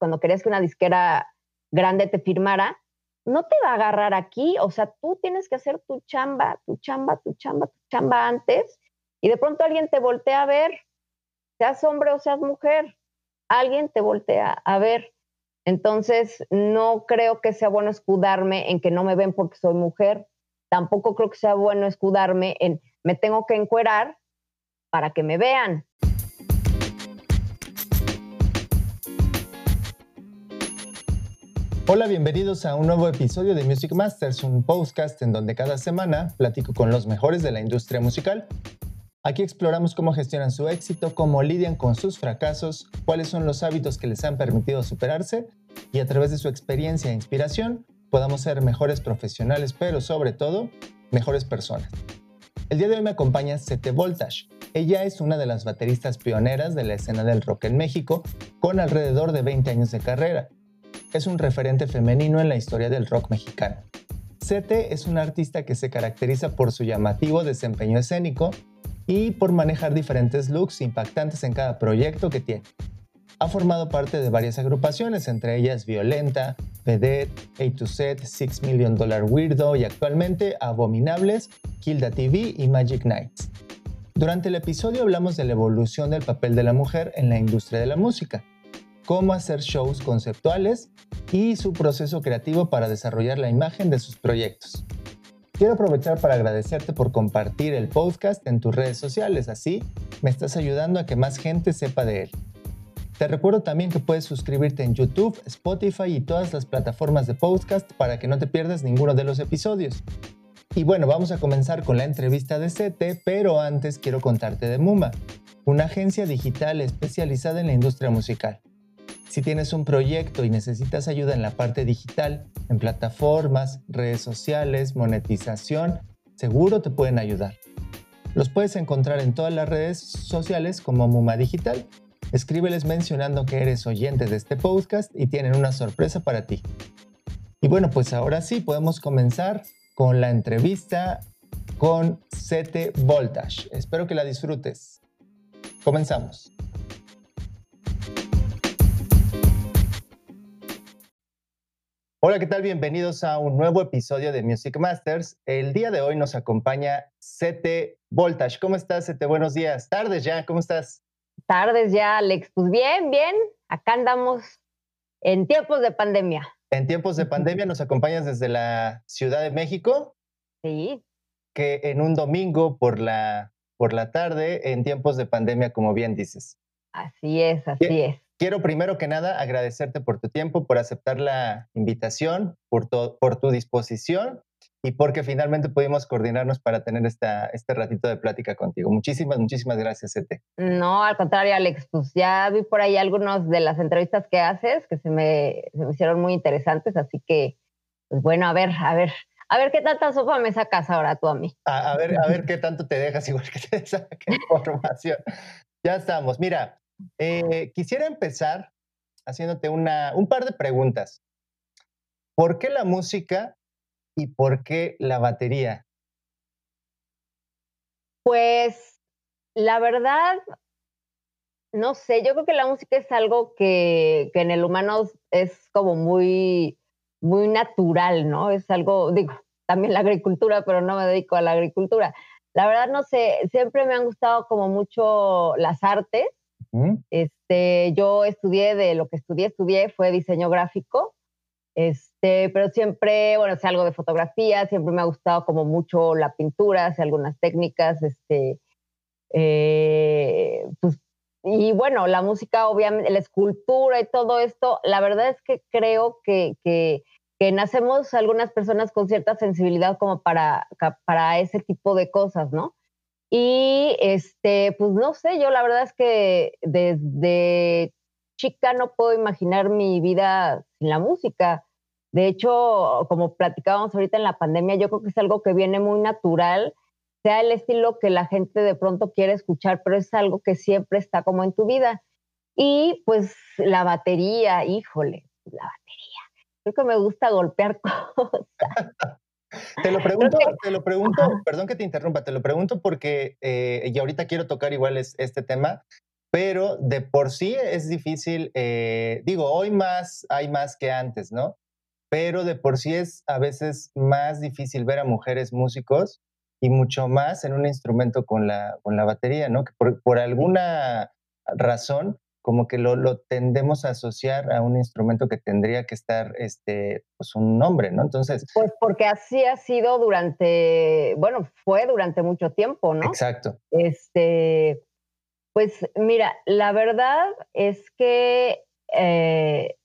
cuando querías que una disquera grande te firmara, no te va a agarrar aquí, o sea, tú tienes que hacer tu chamba, tu chamba, tu chamba, tu chamba antes, y de pronto alguien te voltea a ver, seas hombre o seas mujer, alguien te voltea a ver. Entonces, no creo que sea bueno escudarme en que no me ven porque soy mujer, tampoco creo que sea bueno escudarme en me tengo que encuerar para que me vean. Hola, bienvenidos a un nuevo episodio de Music Masters, un podcast en donde cada semana platico con los mejores de la industria musical. Aquí exploramos cómo gestionan su éxito, cómo lidian con sus fracasos, cuáles son los hábitos que les han permitido superarse y a través de su experiencia e inspiración podamos ser mejores profesionales, pero sobre todo, mejores personas. El día de hoy me acompaña Sete Voltage. Ella es una de las bateristas pioneras de la escena del rock en México, con alrededor de 20 años de carrera es un referente femenino en la historia del rock mexicano. Sete es una artista que se caracteriza por su llamativo desempeño escénico y por manejar diferentes looks impactantes en cada proyecto que tiene. Ha formado parte de varias agrupaciones, entre ellas Violenta, Vedette, A to Z, Six Million Dollar Weirdo y actualmente Abominables, Kilda TV y Magic Nights. Durante el episodio hablamos de la evolución del papel de la mujer en la industria de la música cómo hacer shows conceptuales y su proceso creativo para desarrollar la imagen de sus proyectos. Quiero aprovechar para agradecerte por compartir el podcast en tus redes sociales, así me estás ayudando a que más gente sepa de él. Te recuerdo también que puedes suscribirte en YouTube, Spotify y todas las plataformas de podcast para que no te pierdas ninguno de los episodios. Y bueno, vamos a comenzar con la entrevista de Sete, pero antes quiero contarte de Muma, una agencia digital especializada en la industria musical. Si tienes un proyecto y necesitas ayuda en la parte digital, en plataformas, redes sociales, monetización, seguro te pueden ayudar. Los puedes encontrar en todas las redes sociales como Muma Digital. Escríbeles mencionando que eres oyente de este podcast y tienen una sorpresa para ti. Y bueno, pues ahora sí podemos comenzar con la entrevista con Sete Voltage. Espero que la disfrutes. Comenzamos. Hola, ¿qué tal? Bienvenidos a un nuevo episodio de Music Masters. El día de hoy nos acompaña Sete Voltage. ¿Cómo estás, Sete? Buenos días. Tardes ya, ¿cómo estás? Tardes ya, Alex. Pues bien, bien. Acá andamos en tiempos de pandemia. En tiempos de pandemia nos acompañas desde la Ciudad de México. Sí. Que en un domingo por la, por la tarde, en tiempos de pandemia, como bien dices. Así es, así es. Quiero primero que nada agradecerte por tu tiempo, por aceptar la invitación, por tu, por tu disposición y porque finalmente pudimos coordinarnos para tener esta, este ratito de plática contigo. Muchísimas, muchísimas gracias, Ete. No, al contrario, Alex, pues ya vi por ahí algunas de las entrevistas que haces que se me, se me hicieron muy interesantes, así que, pues bueno, a ver, a ver, a ver qué tanta sopa me sacas ahora tú a mí. A, a ver, a ver qué tanto te dejas igual que te saque información. ya estamos. Mira, eh, quisiera empezar haciéndote una, un par de preguntas. ¿Por qué la música y por qué la batería? Pues la verdad, no sé, yo creo que la música es algo que, que en el humano es como muy, muy natural, ¿no? Es algo, digo, también la agricultura, pero no me dedico a la agricultura. La verdad, no sé, siempre me han gustado como mucho las artes este, yo estudié de lo que estudié, estudié fue diseño gráfico, este, pero siempre, bueno, sé algo de fotografía, siempre me ha gustado como mucho la pintura, sé algunas técnicas, este, eh, pues, y bueno, la música, obviamente, la escultura y todo esto, la verdad es que creo que, que, que nacemos algunas personas con cierta sensibilidad como para, para ese tipo de cosas, ¿no? Y este, pues no sé, yo la verdad es que desde chica no puedo imaginar mi vida sin la música. De hecho, como platicábamos ahorita en la pandemia, yo creo que es algo que viene muy natural, sea el estilo que la gente de pronto quiere escuchar, pero es algo que siempre está como en tu vida. Y pues la batería, híjole, la batería. Creo que me gusta golpear cosas. Te lo pregunto, te lo pregunto, perdón que te interrumpa, te lo pregunto porque, eh, y ahorita quiero tocar igual este tema, pero de por sí es difícil, eh, digo, hoy más hay más que antes, ¿no? Pero de por sí es a veces más difícil ver a mujeres músicos y mucho más en un instrumento con la, con la batería, ¿no? Que por, por alguna razón como que lo, lo, tendemos a asociar a un instrumento que tendría que estar, este, pues un nombre, ¿no? Entonces... Pues porque así ha sido durante, bueno, fue durante mucho tiempo, ¿no? Exacto. Este, pues mira, la verdad es que, eh,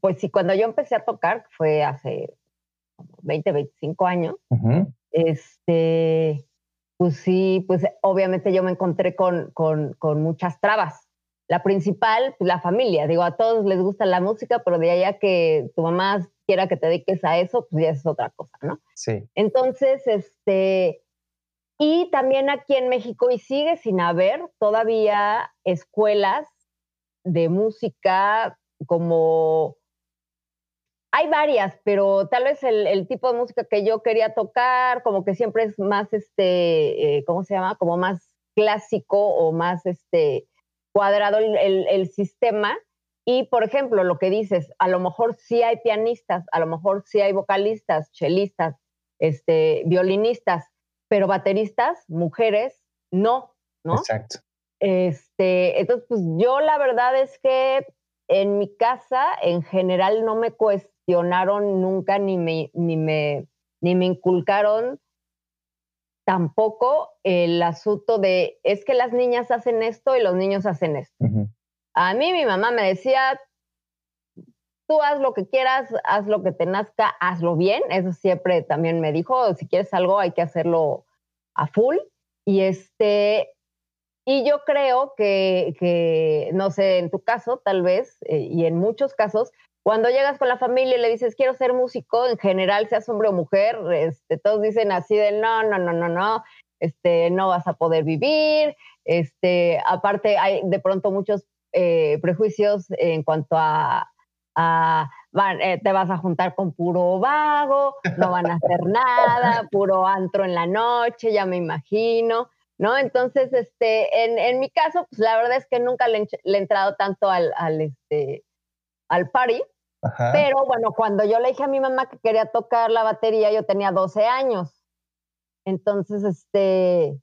pues sí, cuando yo empecé a tocar, fue hace 20, 25 años, este, pues sí, pues obviamente yo me encontré con, con, con muchas trabas la principal, pues la familia. Digo, a todos les gusta la música, pero de allá que tu mamá quiera que te dediques a eso, pues ya es otra cosa, ¿no? Sí. Entonces, este, y también aquí en México, y sigue sin haber todavía escuelas de música como... Hay varias, pero tal vez el, tipo de música que yo quería tocar, como que siempre es más, este, eh, ¿cómo se llama? Como más clásico o más, este, cuadrado el, sistema. Y, por ejemplo, lo que dices, a lo mejor sí hay pianistas, a lo mejor sí hay vocalistas, chelistas, este, violinistas, pero bateristas, mujeres, no, ¿no? Exacto. Este, entonces, pues yo la verdad es que en mi casa, en general, no me cuestionaron nunca ni me, ni me, ni me inculcaron tampoco el asunto de es que las niñas hacen esto y los niños hacen esto. A mí mi mamá me decía, tú haz lo que quieras, haz lo que te nazca, hazlo bien. Eso siempre también me dijo, si quieres algo hay que hacerlo a full. Y este, y yo creo que, que no sé, en tu caso tal vez, eh, y en muchos casos, cuando llegas con la familia y le dices, quiero ser músico, en general, seas hombre o mujer, este, todos dicen así de, no, no, no, no, no, este, no vas a poder vivir. Este, aparte, hay de pronto muchos eh, prejuicios en cuanto a, eh, te vas a juntar con puro vago, no van a hacer nada, puro antro en la noche, ya me imagino. ¿No? Entonces, este, en, mi caso, pues la verdad es que nunca le, he entrado tanto al, al, este, al party, pero bueno, cuando yo le dije a mi mamá que quería tocar la batería, yo tenía 12 años. Entonces, este,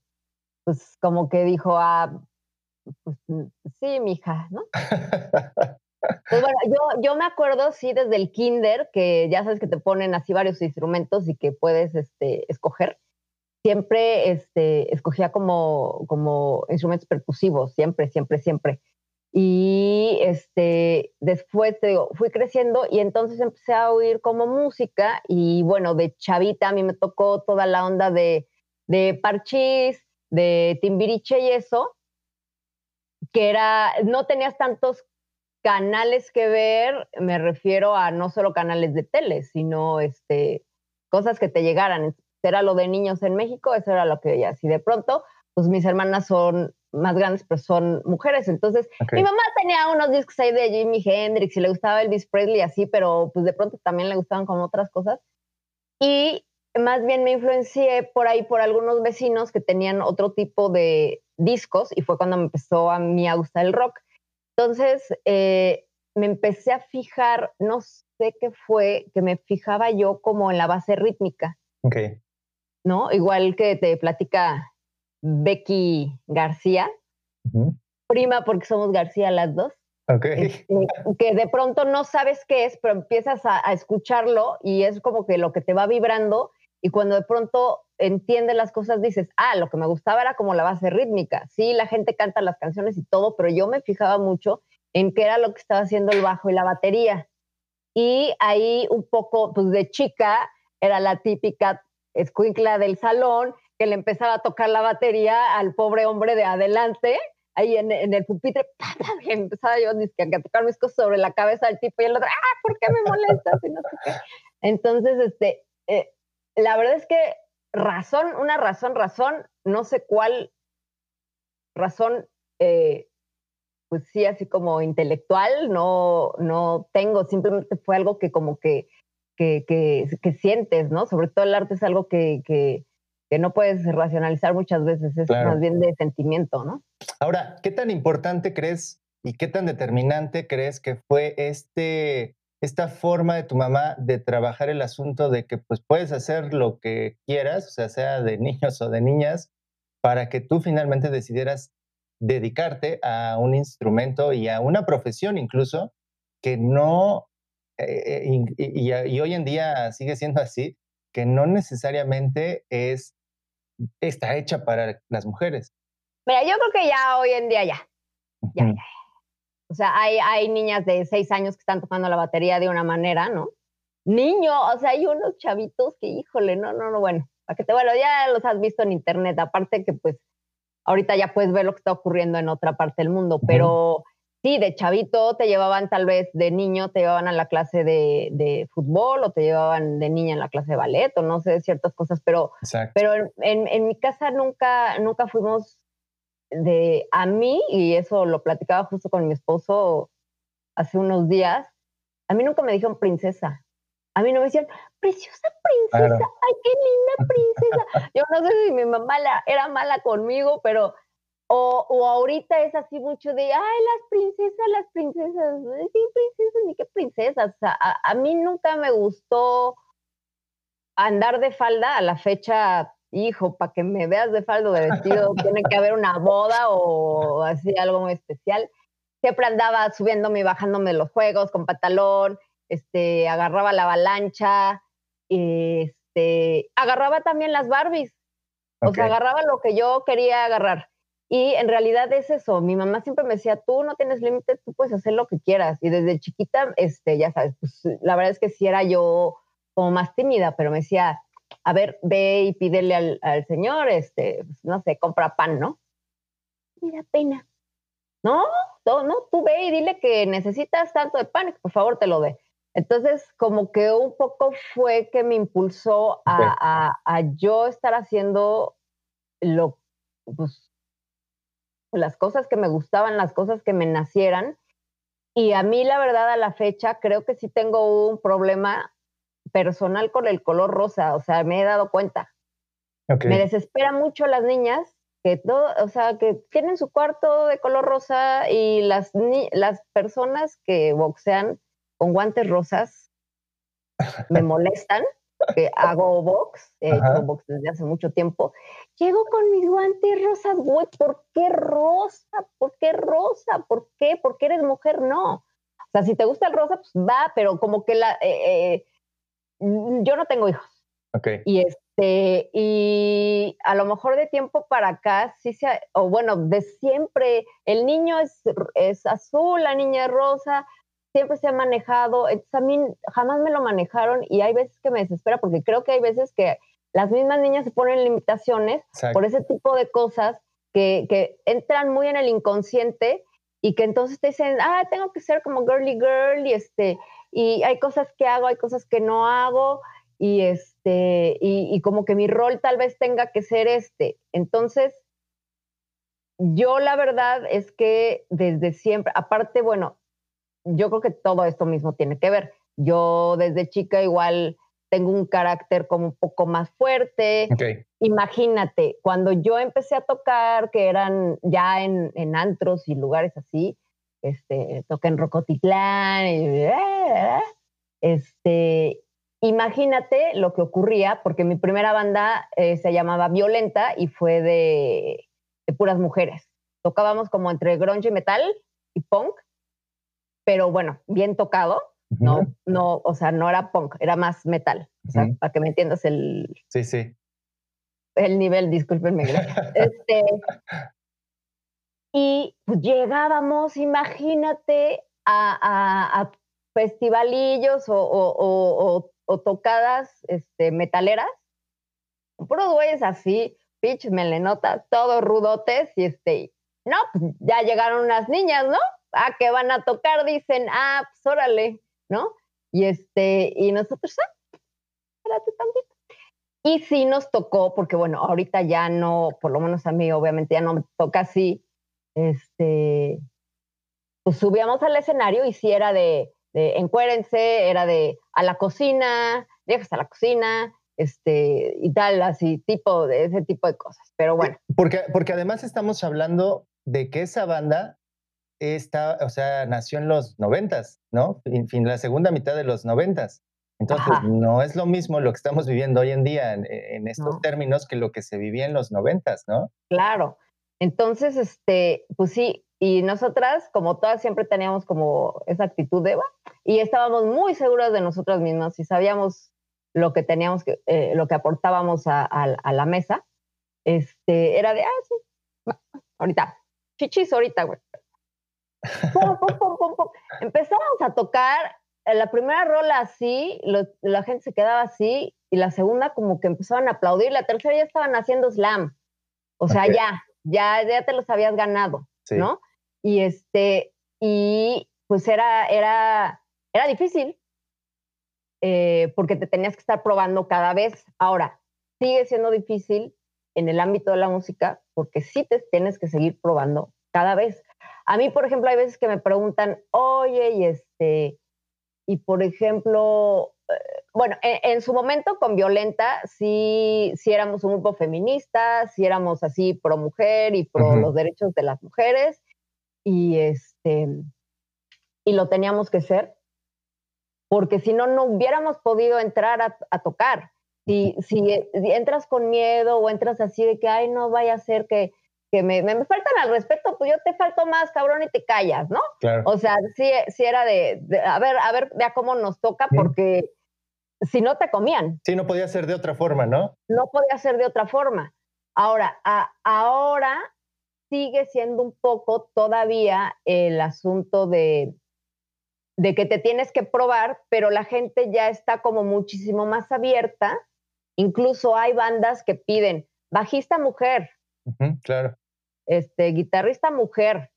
pues como que dijo, ah, pues sí, mija, ¿no? Pues bueno, yo, yo me acuerdo, sí, desde el kinder, que ya sabes que te ponen así varios instrumentos y que puedes este, escoger. Siempre este, escogía como, como instrumentos percusivos, siempre, siempre, siempre. Y este, después te fui creciendo y entonces empecé a oír como música y bueno, de chavita a mí me tocó toda la onda de, de parchís, de timbiriche y eso, que era, no tenías tantos canales que ver, me refiero a no solo canales de tele, sino este, cosas que te llegaran. Era lo de niños en México, eso era lo que veía. Y de pronto, pues mis hermanas son más grandes, pero son mujeres. Entonces, mi mamá tenía unos discos ahí de Jimi Hendrix y le gustaba Elvis Presley así, pero pues de pronto también le gustaban como otras cosas. Y más bien me influencié por ahí por algunos vecinos que tenían otro tipo de discos y fue cuando me empezó a mí a gustar el rock. Entonces, eh, me empecé a fijar, no sé qué fue, que me fijaba yo como en la base rítmica. Ok. ¿No? Igual que te platica Becky García, prima porque somos García las dos. Este, que de pronto no sabes qué es, pero empiezas a, escucharlo y es como que lo que te va vibrando y cuando de pronto entiendes las cosas dices, ah, lo que me gustaba era como la base rítmica. Sí, la gente canta las canciones y todo, pero yo me fijaba mucho en qué era lo que estaba haciendo el bajo y la batería. Y ahí un poco, pues de chica, era la típica escuincla del salón que le empezaba a tocar la batería al pobre hombre de adelante, ahí en, el pupitre, y empezaba yo a tocar mis cosas sobre la cabeza del tipo y el otro, ah, ¿por qué me molestas? Entonces, este, eh, la verdad es que razón, una razón, razón, no sé cuál razón, eh, pues sí, así como intelectual, no, no tengo, simplemente fue algo que como que, que, que, sientes, ¿no? Sobre todo el arte es algo que que no puedes racionalizar muchas veces, es más bien de sentimiento, ¿no? Ahora, ¿qué tan importante crees y qué tan determinante crees que fue este, esta forma de tu mamá de trabajar el asunto de que pues puedes hacer lo que quieras, o sea, sea de niños o de niñas, para que tú finalmente decidieras dedicarte a un instrumento y a una profesión incluso que no, eh, y, y, hoy en día sigue siendo así, que no necesariamente es, está hecha para las mujeres. Mira, yo creo que ya hoy en día ya. Ya, ya. O sea, hay, hay niñas de seis años que están tocando la batería de una manera, ¿no? Niño, o sea, hay unos chavitos que, híjole, no, no, no, bueno, para que te, bueno, ya los has visto en internet, aparte que pues ahorita ya puedes ver lo que está ocurriendo en otra parte del mundo, pero sí, de chavito te llevaban tal vez de niño, te llevaban a la clase de, de, fútbol o te llevaban de niña en la clase de ballet o no sé, ciertas cosas, pero, pero en, en, mi casa nunca, nunca fuimos de a mí, y eso lo platicaba justo con mi esposo hace unos días, a mí nunca me dijeron princesa. A mí no me decían, preciosa princesa, ay, qué linda princesa. Yo no sé si mi mamá era mala conmigo, pero, o, o, ahorita es así mucho de, ay, las princesas, las princesas, sí, princesas, ni qué princesas. O sea, a, a mí nunca me gustó andar de falda a la fecha hijo, para que me veas de faldo de vestido, tiene que haber una boda o así algo muy especial. Siempre andaba subiéndome y bajándome los juegos con pantalón, este, agarraba la avalancha, este, agarraba también las Barbies. O sea, agarraba lo que yo quería agarrar. Y en realidad es eso. Mi mamá siempre me decía, tú no tienes límites, tú puedes hacer lo que quieras. Y desde chiquita, este, ya sabes, pues la verdad es que sí era yo como más tímida, pero me decía, a ver, ve y pídele al, señor, este, pues, no sé, compra pan, ¿no? Mira, pena. No, no, no, tú ve y dile que necesitas tanto de pan, que por favor te lo dé. Entonces, como que un poco fue que me impulsó a, a, yo estar haciendo lo, pues, las cosas que me gustaban, las cosas que me nacieran. Y a mí, la verdad, a la fecha, creo que sí tengo un problema personal con el color rosa, o sea, me he dado cuenta. Me desespera mucho las niñas que todo, o sea, que tienen su cuarto de color rosa y las, las personas que boxean con guantes rosas me molestan, que hago box, he hecho box desde hace mucho tiempo. Llego con mis guantes rosas, güey, ¿por qué rosa? ¿Por qué rosa? ¿Por qué? Porque eres mujer, no. O sea, si te gusta el rosa, pues va, pero como que la, eh, eh, yo no tengo hijos. Okay. Y este, y a lo mejor de tiempo para acá, sí se, o bueno, de siempre, el niño es, es azul, la niña es rosa, siempre se ha manejado, a mí jamás me lo manejaron y hay veces que me desespera porque creo que hay veces que las mismas niñas se ponen limitaciones por ese tipo de cosas que, que, entran muy en el inconsciente y que entonces te dicen, ah, tengo que ser como girly girl y este, y hay cosas que hago, hay cosas que no hago y este y, como que mi rol tal vez tenga que ser este. Entonces, yo la verdad es que desde siempre, aparte, bueno, yo creo que todo esto mismo tiene que ver. Yo desde chica igual tengo un carácter como un poco más fuerte. Imagínate, cuando yo empecé a tocar, que eran ya en, en antros y lugares así, este, toqué en Rocotitlán, este, imagínate lo que ocurría, porque mi primera banda eh, se llamaba Violenta y fue de, puras mujeres. Tocábamos como entre grunge y metal y punk, pero bueno, bien tocado, no, no, o sea, no era punk, era más metal, para que me entiendas el... Sí, sí. El nivel, discúlpenme. este, y pues, llegábamos, imagínate, a, festivalillos o, tocadas este, metaleras, puros güeyes así, pitch, melenotas, todos rudotes, y este, no, pues ya llegaron unas niñas, ¿no? Ah, que van a tocar, dicen, ah, pues órale, ¿no? Y este, y nosotros, ah, espérate tantito. Y sí nos tocó, porque bueno, ahorita ya no, por lo menos a mí obviamente ya no me toca así, este, pues subíamos al escenario y si era de, de encuérense, era de a la cocina, llegas a la cocina, este, y tal, así, tipo de ese tipo de cosas. Pero bueno. Porque, porque además estamos hablando de que esa banda está, o sea, nació en los noventas, ¿no? En fin, la segunda mitad de los noventas. Entonces, no es lo mismo lo que estamos viviendo hoy en día en, estos términos que lo que se vivía en los noventas, ¿no? Claro. Entonces, este, pues sí, y nosotras, como todas, siempre teníamos como esa actitud de Eva y estábamos muy seguras de nosotras mismas y sabíamos lo que teníamos que, eh, lo que aportábamos a, la mesa. Este, era de, ah, sí, ahorita, chichis, ahorita, güey. Empezamos a tocar la primera rola así, la gente se quedaba así, y la segunda como que empezaban a aplaudir, la tercera ya estaban haciendo slam. O sea, ya, ya, ya te los habías ganado, ¿no? Y este, y pues era, era, era difícil, eh, porque te tenías que estar probando cada vez. Ahora, sigue siendo difícil en el ámbito de la música, porque sí te tienes que seguir probando cada vez. A mí, por ejemplo, hay veces que me preguntan, oye, y este, y por ejemplo, eh, bueno, en, su momento con Violenta sí, sí éramos un grupo feminista, sí éramos así pro mujer y pro los derechos de las mujeres y este y lo teníamos que ser porque si no no hubiéramos podido entrar a, tocar. Si, si, entras con miedo o entras así de que ay no vaya a ser que que me, me, faltan al respeto, pues yo te falto más, cabrón, y te callas, ¿no? O sea, sí, sí era de, a ver, a ver, vea cómo nos toca, porque si no te comían. Sí, no podía ser de otra forma, ¿no? No podía ser de otra forma. Ahora, ahora sigue siendo un poco todavía el asunto de, de que te tienes que probar, pero la gente ya está como muchísimo más abierta. Incluso hay bandas que piden bajista mujer. claro este, guitarrista mujer,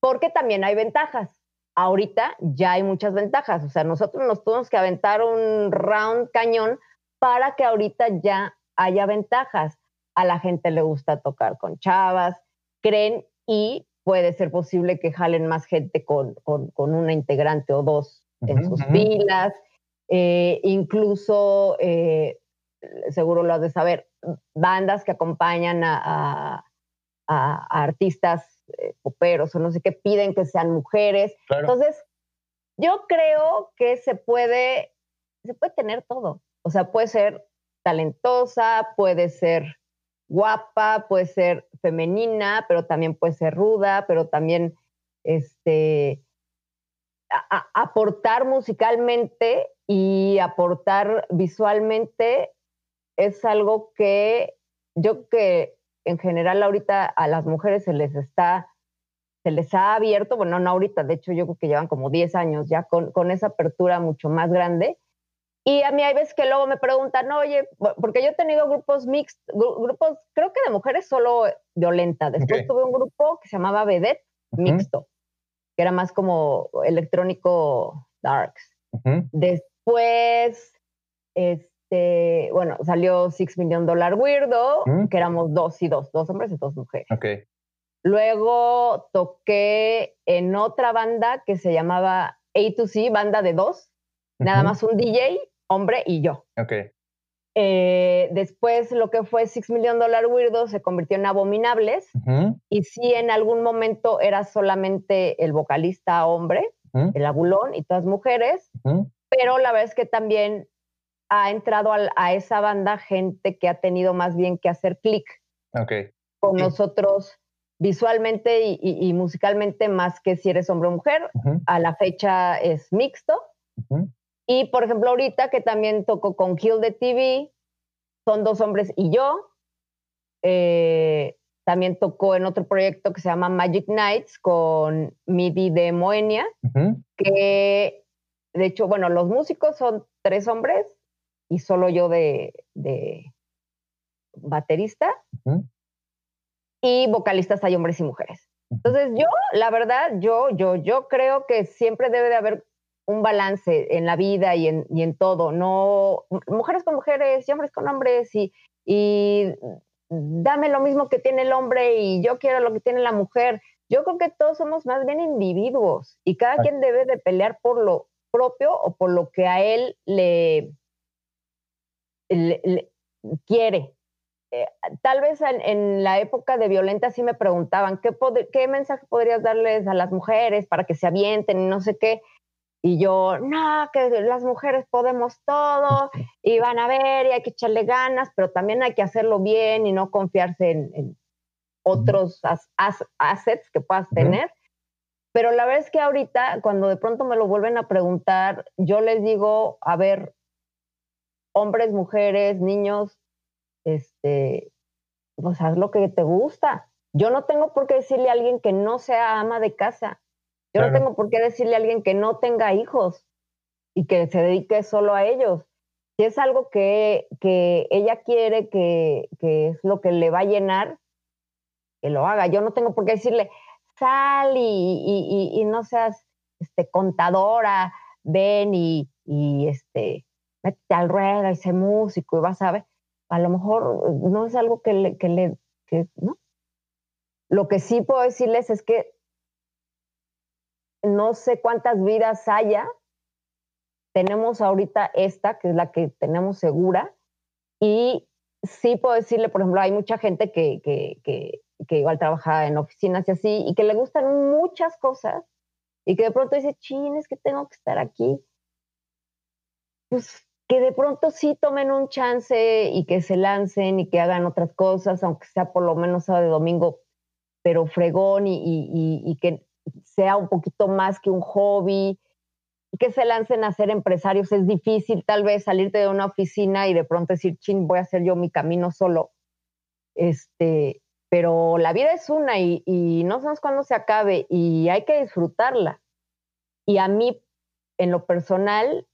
porque también hay ventajas. Ahorita ya hay muchas ventajas, o sea, nosotros nos tuvimos que aventar un round cañón para que ahorita ya haya ventajas. A la gente le gusta tocar con chavas, creen y puede ser posible que jalen más gente con, con, una integrante o dos en sus filas. Eh, incluso, eh, seguro lo has de saber, bandas que acompañan a a, artistas eh, poperos o no sé qué, piden que sean mujeres. Entonces, yo creo que se puede, se puede tener todo. O sea, puede ser talentosa, puede ser guapa, puede ser femenina, pero también puede ser ruda, pero también este, aportar musicalmente y aportar visualmente es algo que yo que en general ahorita a las mujeres se les está, se les ha abierto, bueno, no ahorita, de hecho yo creo que llevan como 10 años ya con, con esa apertura mucho más grande. Y a mí hay veces que luego me preguntan, oye, porque yo he tenido grupos mixtos, grupos, creo que de mujeres solo violenta. Después tuve un grupo que se llamaba Vedette mixto, que era más como electrónico darks. Después, es, este, bueno, salió Six Million Dollar Weirdo, mm. que éramos dos y dos, dos hombres y dos mujeres. Okay. Luego toqué en otra banda que se llamaba A2C, banda de dos, nada más un DJ, hombre y yo. Okay. Eh, después lo que fue Six Million Dollar Weirdo se convirtió en Abominables y sí en algún momento era solamente el vocalista hombre, el abulón y todas mujeres, pero la verdad es que también ha entrado a, esa banda gente que ha tenido más bien que hacer clic con nosotros visualmente y, musicalmente más que si eres hombre o mujer. A la fecha es mixto. Y por ejemplo, ahorita que también toco con Kill the TV, son dos hombres y yo. Eh, también tocó en otro proyecto que se llama Magic Nights con MIDI de Moenia, que de hecho, bueno, los músicos son tres hombres y solo yo de, baterista. Y vocalistas hay hombres y mujeres. Entonces yo, la verdad, yo, yo, yo creo que siempre debe de haber un balance en la vida y en, y en todo, no mujeres con mujeres y hombres con hombres y, y dame lo mismo que tiene el hombre y yo quiero lo que tiene la mujer. Yo creo que todos somos más bien individuos y cada quien debe de pelear por lo propio o por lo que a él le, quiere. Eh, tal vez en, la época de Violenta sí me preguntaban, ¿qué, ¿qué mensaje podrías darles a las mujeres para que se avienten y no sé qué? Y yo, no, que las mujeres podemos todo y van a ver y hay que echarle ganas, pero también hay que hacerlo bien y no confiarse en, otros assets que puedas tener. Pero la verdad es que ahorita, cuando de pronto me lo vuelven a preguntar, yo les digo, a ver, hombres, mujeres, niños, este, pues haz lo que te gusta. Yo no tengo por qué decirle a alguien que no sea ama de casa. Yo no tengo por qué decirle a alguien que no tenga hijos y que se dedique solo a ellos. Si es algo que, que ella quiere, que, que es lo que le va a llenar, que lo haga. Yo no tengo por qué decirle, sal y, y, no seas este, contadora, ven y, y este, métete al ruedo y sé músico y vas a ver. A lo mejor no es algo que le, que le, que, ¿no? Lo que sí puedo decirles es que no sé cuántas vidas haya. Tenemos ahorita esta, que es la que tenemos segura, y sí puedo decirle, por ejemplo, hay mucha gente que, que, que, que igual trabaja en oficinas y así, y que le gustan muchas cosas, y que de pronto dice, chin, es que tengo que estar aquí. Pues que de pronto sí tomen un chance y que se lancen y que hagan otras cosas, aunque sea por lo menos sábado y domingo, pero fregón y, y, y que sea un poquito más que un hobby, que se lancen a ser empresarios. Es difícil tal vez salirte de una oficina y de pronto decir, chin, voy a hacer yo mi camino solo. Este, pero la vida es una y, no sabemos cuándo se acabe y hay que disfrutarla. Y a mí, en lo personal,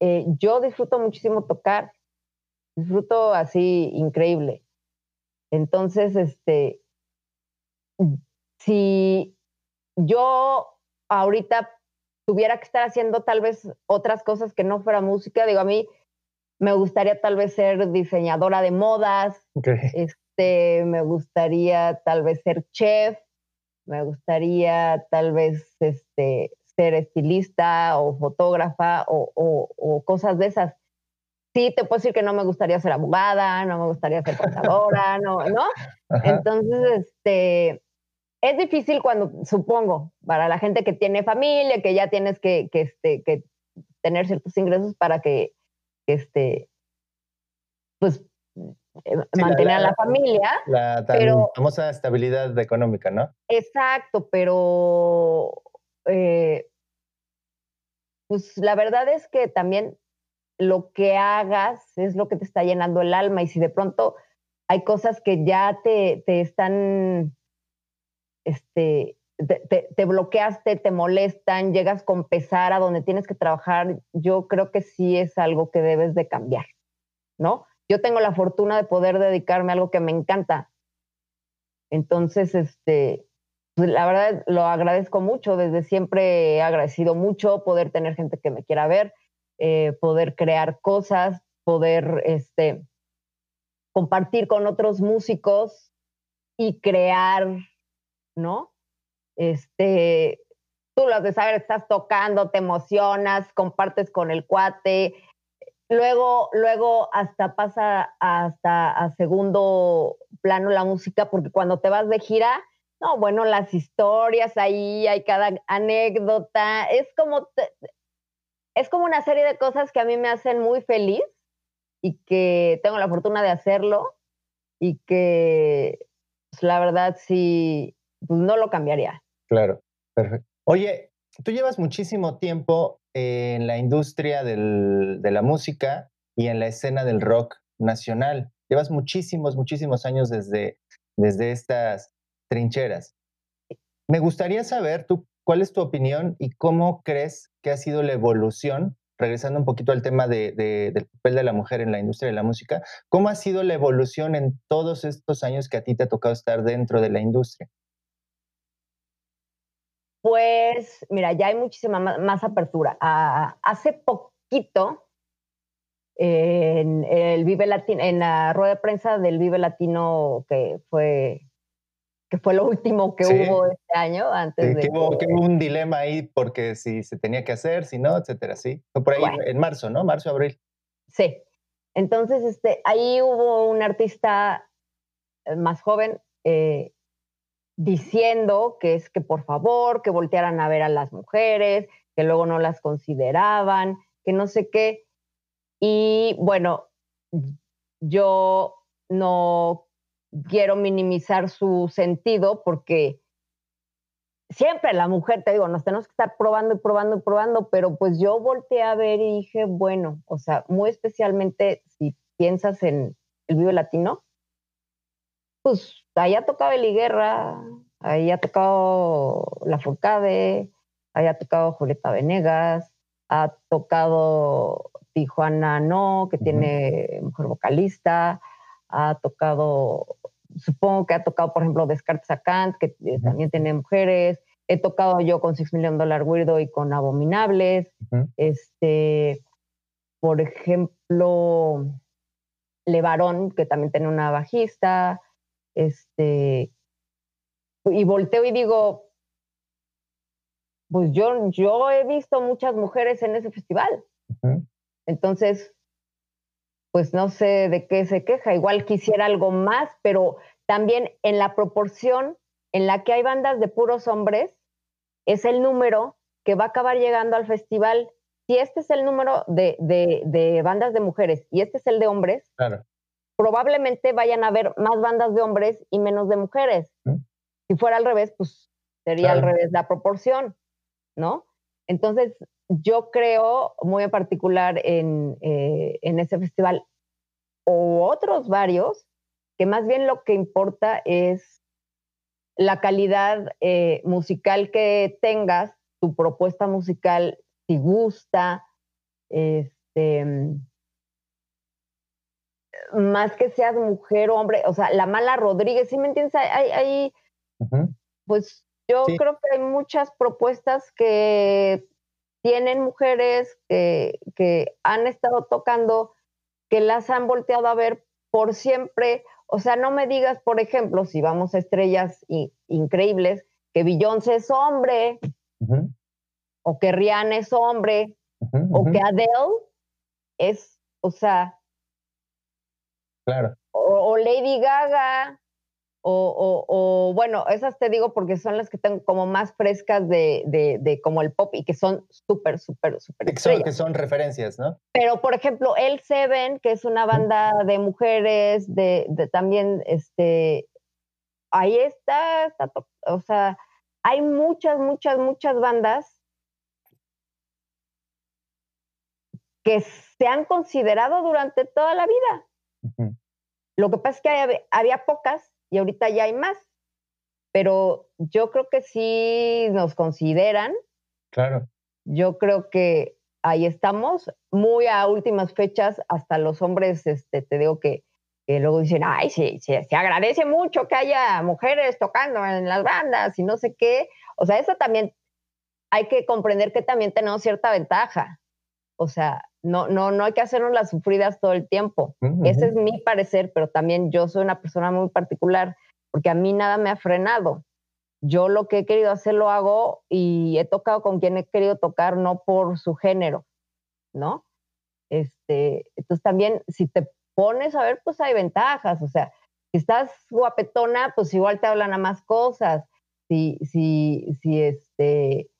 eh, yo disfruto muchísimo tocar, disfruto así increíble. Entonces, este, si yo ahorita tuviera que estar haciendo tal vez otras cosas que no fuera música, digo, a mí me gustaría tal vez ser diseñadora de modas, este, me gustaría tal vez ser chef, me gustaría tal vez este, ser estilista o fotógrafa o, o, cosas de esas. Sí, te puedo decir que no me gustaría ser abogada, no me gustaría ser contadora, no, ¿no? Entonces, este, es difícil cuando, supongo, para la gente que tiene familia, que ya tienes que, que, este, que tener ciertos ingresos para que, este, pues, eh, mantener a la familia. La famosa estabilidad económica, ¿no? Exacto, pero eh, pues la verdad es que también lo que hagas es lo que te está llenando el alma y si de pronto hay cosas que ya te, te están este, te, bloqueaste, te molestan, llegas con pesar a donde tienes que trabajar, yo creo que sí es algo que debes de cambiar, ¿no? Yo tengo la fortuna de poder dedicarme a algo que me encanta. Entonces, este, la verdad lo agradezco mucho, desde siempre he agradecido mucho poder tener gente que me quiera ver, eh, poder crear cosas, poder este, compartir con otros músicos y crear ¿no? Este, tú lo de saber, estás tocando, te emocionas, compartes con el cuate, luego, luego hasta pasa hasta a segundo plano la música, porque cuando te vas de gira, no, bueno, las historias ahí, hay cada anécdota, es como, es como una serie de cosas que a mí me hacen muy feliz y que tengo la fortuna de hacerlo y que pues, la verdad sí, pues no lo cambiaría. Claro, perfecto. Oye, tú llevas muchísimo tiempo en la industria del, de la música y en la escena del rock nacional. Llevas muchísimos, muchísimos años desde, desde estas trincheras. Me gustaría saber tú cuál es tu opinión y cómo crees que ha sido la evolución, regresando un poquito al tema de, del papel de la mujer en la industria de la música, ¿cómo ha sido la evolución en todos estos años que a ti te ha tocado estar dentro de la industria? Pues, mira, ya hay muchísima más, apertura. Ah, hace poquito, en el Vive Latino, en la rueda de prensa del Vive Latino, que fue que fue lo último que hubo este año antes de que hubo, un dilema ahí porque si se tenía que hacer, si no, etcétera, sí. Fue por ahí en marzo, ¿no? Marzo, abril. Sí. Entonces, este, ahí hubo un artista eh, más joven eh, diciendo que es que por favor, que voltearan a ver a las mujeres, que luego no las consideraban, que no sé qué. Y bueno, yo no quiero minimizar su sentido porque siempre la mujer, te digo, nos tenemos que estar probando y probando y probando, pero pues yo volteé a ver y dije, bueno, o sea, muy especialmente si piensas en el vivo latino, pues ahí ha tocado Eli Guerra, ahí ha tocado La Furcade, ahí ha tocado Julieta Venegas, ha tocado Tijuana No, que tiene mujer vocalista, ha tocado, supongo que ha tocado, por ejemplo, Descartes a Kant, que también tiene mujeres. He tocado yo con Six Million Dollar Weirdo y con Abominables. Este, por ejemplo, Levarón, que también tiene una bajista. Este, y volteo y digo, pues yo, yo he visto muchas mujeres en ese festival. Entonces, pues no sé de qué se queja. Igual quisiera algo más, pero también en la proporción en la que hay bandas de puros hombres, es el número que va a acabar llegando al festival. Si este es el número de, de, bandas de mujeres y este es el de hombres, probablemente vayan a haber más bandas de hombres y menos de mujeres. Si fuera al revés, pues sería al revés la proporción, ¿no? Entonces, yo creo muy en particular en, eh, en ese festival o otros varios, que más bien lo que importa es la calidad eh, musical que tengas, tu propuesta musical, si gusta, este, más que seas mujer o hombre, o sea, la mala Rodríguez, ¿sí me entiendes? Hay, hay pues yo creo que hay muchas propuestas que tienen mujeres que, que han estado tocando, que las han volteado a ver por siempre. O sea, no me digas, por ejemplo, si vamos a estrellas increíbles, que Beyoncé es hombre, o que Rihanna es hombre, o que Adele es, o sea, claro. o Lady Gaga, o, o, bueno, esas te digo porque son las que tengo como más frescas de, de, como el pop y que son súper, súper, súper. Que, que son referencias, ¿no? Pero, por ejemplo, El Seven, que es una banda de mujeres, de, de también, este, ahí está, está, o sea, hay muchas, muchas, muchas bandas que se han considerado durante toda la vida. Lo que pasa es que había pocas y ahorita ya hay más. Pero yo creo que sí nos consideran. Claro. Yo creo que ahí estamos, muy a últimas fechas, hasta los hombres, este, te digo que, que luego dicen, ay, sí, sí, se agradece mucho que haya mujeres tocando en las bandas y no sé qué. O sea, eso también hay que comprender que también tenemos cierta ventaja. O sea, no, no, no hay que hacernos las sufridas todo el tiempo. Ese es mi parecer, pero también yo soy una persona muy particular, porque a mí nada me ha frenado. Yo lo que he querido hacer lo hago y he tocado con quien he querido tocar, no por su género, ¿no? Este, entonces también, si te pones a ver, pues hay ventajas. O sea, si estás guapetona, pues igual te hablan a más cosas. Si, si, si este,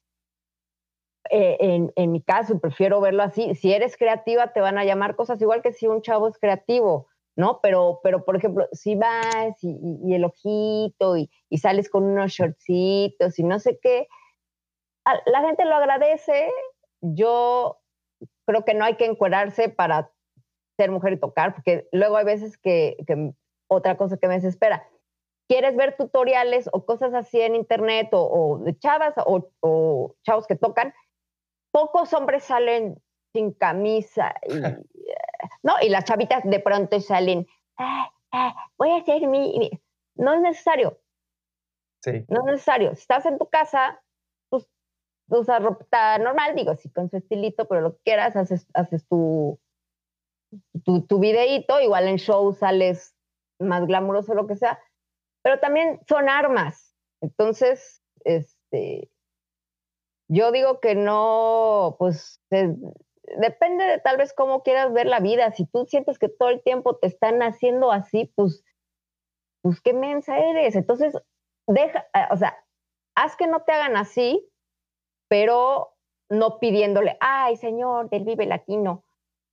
eh, en, en, mi caso, prefiero verlo así, si eres creativa te van a llamar cosas igual que si un chavo es creativo, ¿no? Pero, pero por ejemplo, si vas y, el ojito y, sales con unos shortcitos y no sé qué, la gente lo agradece. Yo creo que no hay que encuadrarse para ser mujer y tocar, porque luego hay veces que, otra cosa que me desespera, quieres ver tutoriales o cosas así en internet o, de chavas o, o, chavos que tocan pocos hombres salen sin camisa y, ¿no? Y las chavitas de pronto salen, ah, ah, voy a hacer mi, No es necesario. Sí. No es necesario. Si estás en tu casa, pues usas ropa normal, digo, sí, con su estilito, pero lo que quieras, haces, haces tu, tu, tu videíto, igual en show sales más glamuroso, lo que sea, pero también son armas. Entonces, este, yo digo que no, pues depende de tal vez cómo quieras ver la vida. Si tú sientes que todo el tiempo te están haciendo así, pues, pues qué mensa eres. Entonces, deja, eh, o sea, haz que no te hagan así, pero no pidiéndole, ay, señor del Vive Latino,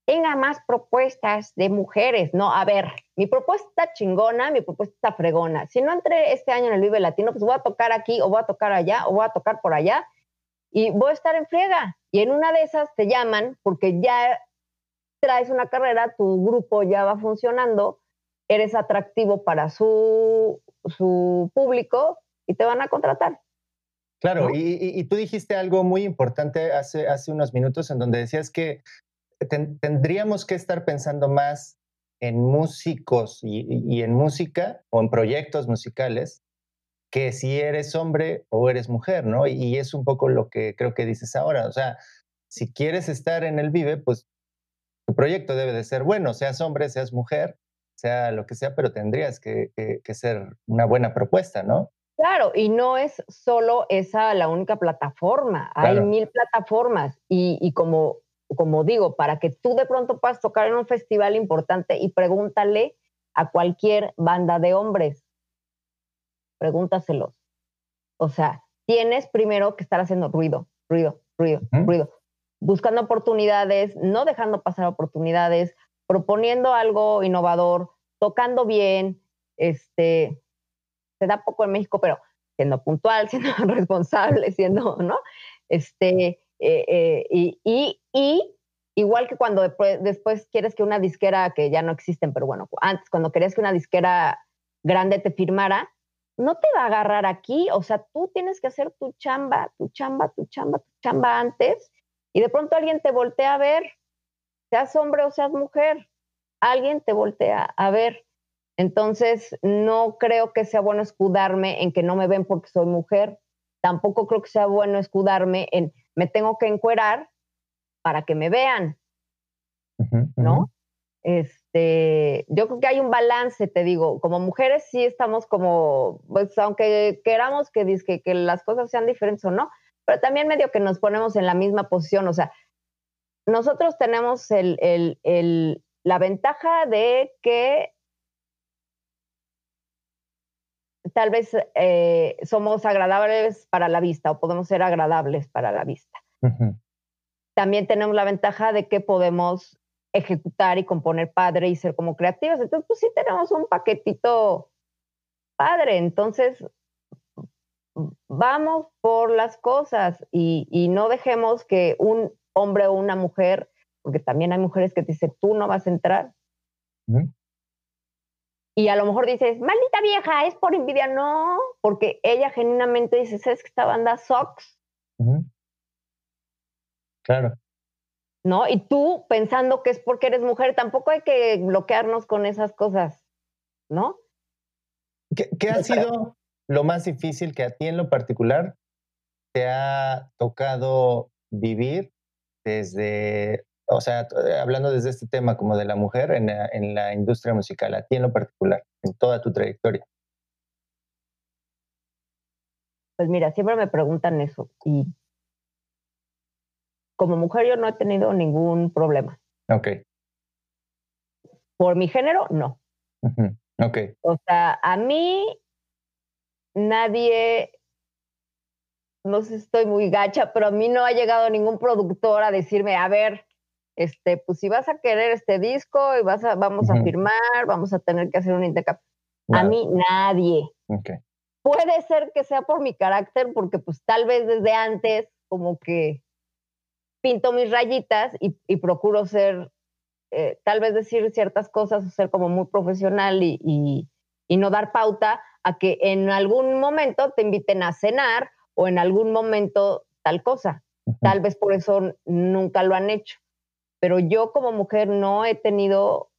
tenga más propuestas de mujeres. No, a ver, mi propuesta está chingona, mi propuesta está fregona. Si no entré este año en el Vive Latino, pues voy a tocar aquí, o voy a tocar allá, o voy a tocar por allá, y voy a estar en friega. Y en una de esas te llaman porque ya traes una carrera, tu grupo ya va funcionando, eres atractivo para su, su público y te van a contratar. Claro, y, tú dijiste algo muy importante hace, hace unos minutos en donde decías que tendríamos que estar pensando más en músicos y, en música o en proyectos musicales que si eres hombre o eres mujer, ¿no? Y, es un poco lo que creo que dices ahora. O sea, si quieres estar en el Vive, pues tu proyecto debe de ser bueno, seas hombre, seas mujer, sea lo que sea, pero tendrías que ser una buena propuesta, ¿no? Claro, y no es solo esa la única plataforma, hay mil plataformas y, como, como digo, para que tú de pronto puedas tocar en un festival importante y pregúntale a cualquier banda de hombres, pregúntaselos. O sea, tienes primero que estar haciendo ruido, ruido, ruido, ruido, buscando oportunidades, no dejando pasar oportunidades, proponiendo algo innovador, tocando bien, este, se da poco en México, pero siendo puntual, siendo responsable, siendo, ¿no? Este, eh, eh, y, y, y, igual que cuando después, después, quieres que una disquera, que ya no existen, pero bueno, antes cuando querías que una disquera grande te firmara, no te va a agarrar aquí, o sea, tú tienes que hacer tu chamba, tu chamba, tu chamba, tu chamba antes, y de pronto alguien te voltea a ver, seas hombre o seas mujer, alguien te voltea a ver. Entonces, no creo que sea bueno escudarme en que no me ven porque soy mujer. Tampoco creo que sea bueno escudarme en me tengo que encuerar para que me vean. ¿No? Este, yo creo que hay un balance, te digo, como mujeres sí estamos como, pues aunque queramos que, que, que las cosas sean diferentes o no, pero también medio que nos ponemos en la misma posición, o sea, nosotros tenemos el, el, el, la ventaja de que tal vez eh, somos agradables para la vista o podemos ser agradables para la vista. También tenemos la ventaja de que podemos ejecutar y componer padre y ser como creativos. Entonces, pues sí tenemos un paquetito padre. Entonces, vamos por las cosas y, no dejemos que un hombre o una mujer, porque también hay mujeres que te dicen, tú no vas a entrar y a lo mejor dices, maldita vieja, es por envidia. No, porque ella genuinamente dice, ¿sabes que esta banda sucks? Claro. ¿No? Y tú pensando que es porque eres mujer, tampoco hay que bloquearnos con esas cosas, ¿no? ¿Qué, qué ha sido lo más difícil que a ti en lo particular te ha tocado vivir desde o sea, eh, hablando desde este tema como de la mujer en la, industria musical, a ti en lo particular, en toda tu trayectoria? Pues mira, siempre me preguntan eso y como mujer yo no he tenido ningún problema. Ok. Por mi género, no. Ok. O sea, a mí nadie, no sé si estoy muy gacha, pero a mí no ha llegado ningún productor a decirme, a ver, este, pues si vas a querer este disco y vas a, vamos a firmar, vamos a tener que hacer un intercambio. A mí nadie. Puede ser que sea por mi carácter, porque pues tal vez desde antes como que pinto mis rayitas y, procuro ser, eh, tal vez decir ciertas cosas o ser como muy profesional y, y no dar pauta a que en algún momento te inviten a cenar o en algún momento tal cosa. Tal vez por eso nunca lo han hecho pero yo como mujer no he tenido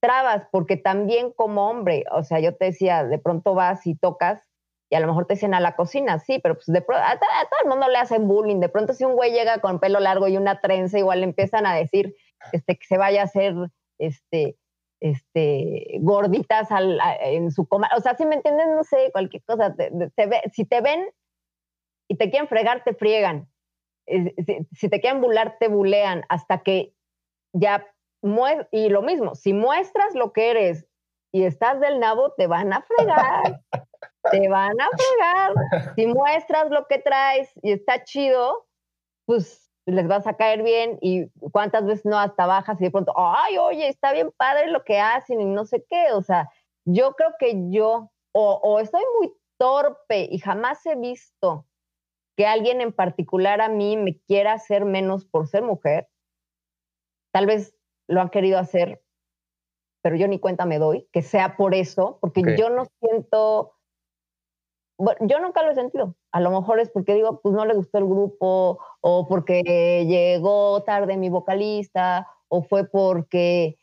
trabas, porque también como hombre, o sea, yo te decía, de pronto vas y tocas y a lo mejor te dicen a la cocina, sí, pero pues de pronto, a, todo el mundo le hacen bullying, de pronto si un güey llega con pelo largo y una trenza, igual le empiezan a decir este, que se vaya a hacer este, este, gorditas en su coma, o sea, si me entiendes, no sé, cualquier cosa, si te ven y te quieren fregar, te friegan. si, te quieren bular, te bulean hasta que ya, y lo mismo, si muestras lo que eres y estás del nabo, te van a fregar, te van a fregar. Si muestras lo que traes y está chido, pues les vas a caer bien y cuántas veces no hasta bajas y de pronto, ay, oye, está bien padre lo que hacen y no sé qué, o sea, yo creo que yo o, o estoy muy torpe y jamás he visto que alguien en particular a mí me quiera hacer menos por ser mujer. Tal vez lo han querido hacer, pero yo ni cuenta me doy, que sea por eso, porque yo no siento, yo nunca lo he sentido. A lo mejor es porque digo, pues no le gustó el grupo, o porque llegó tarde mi vocalista, o fue porque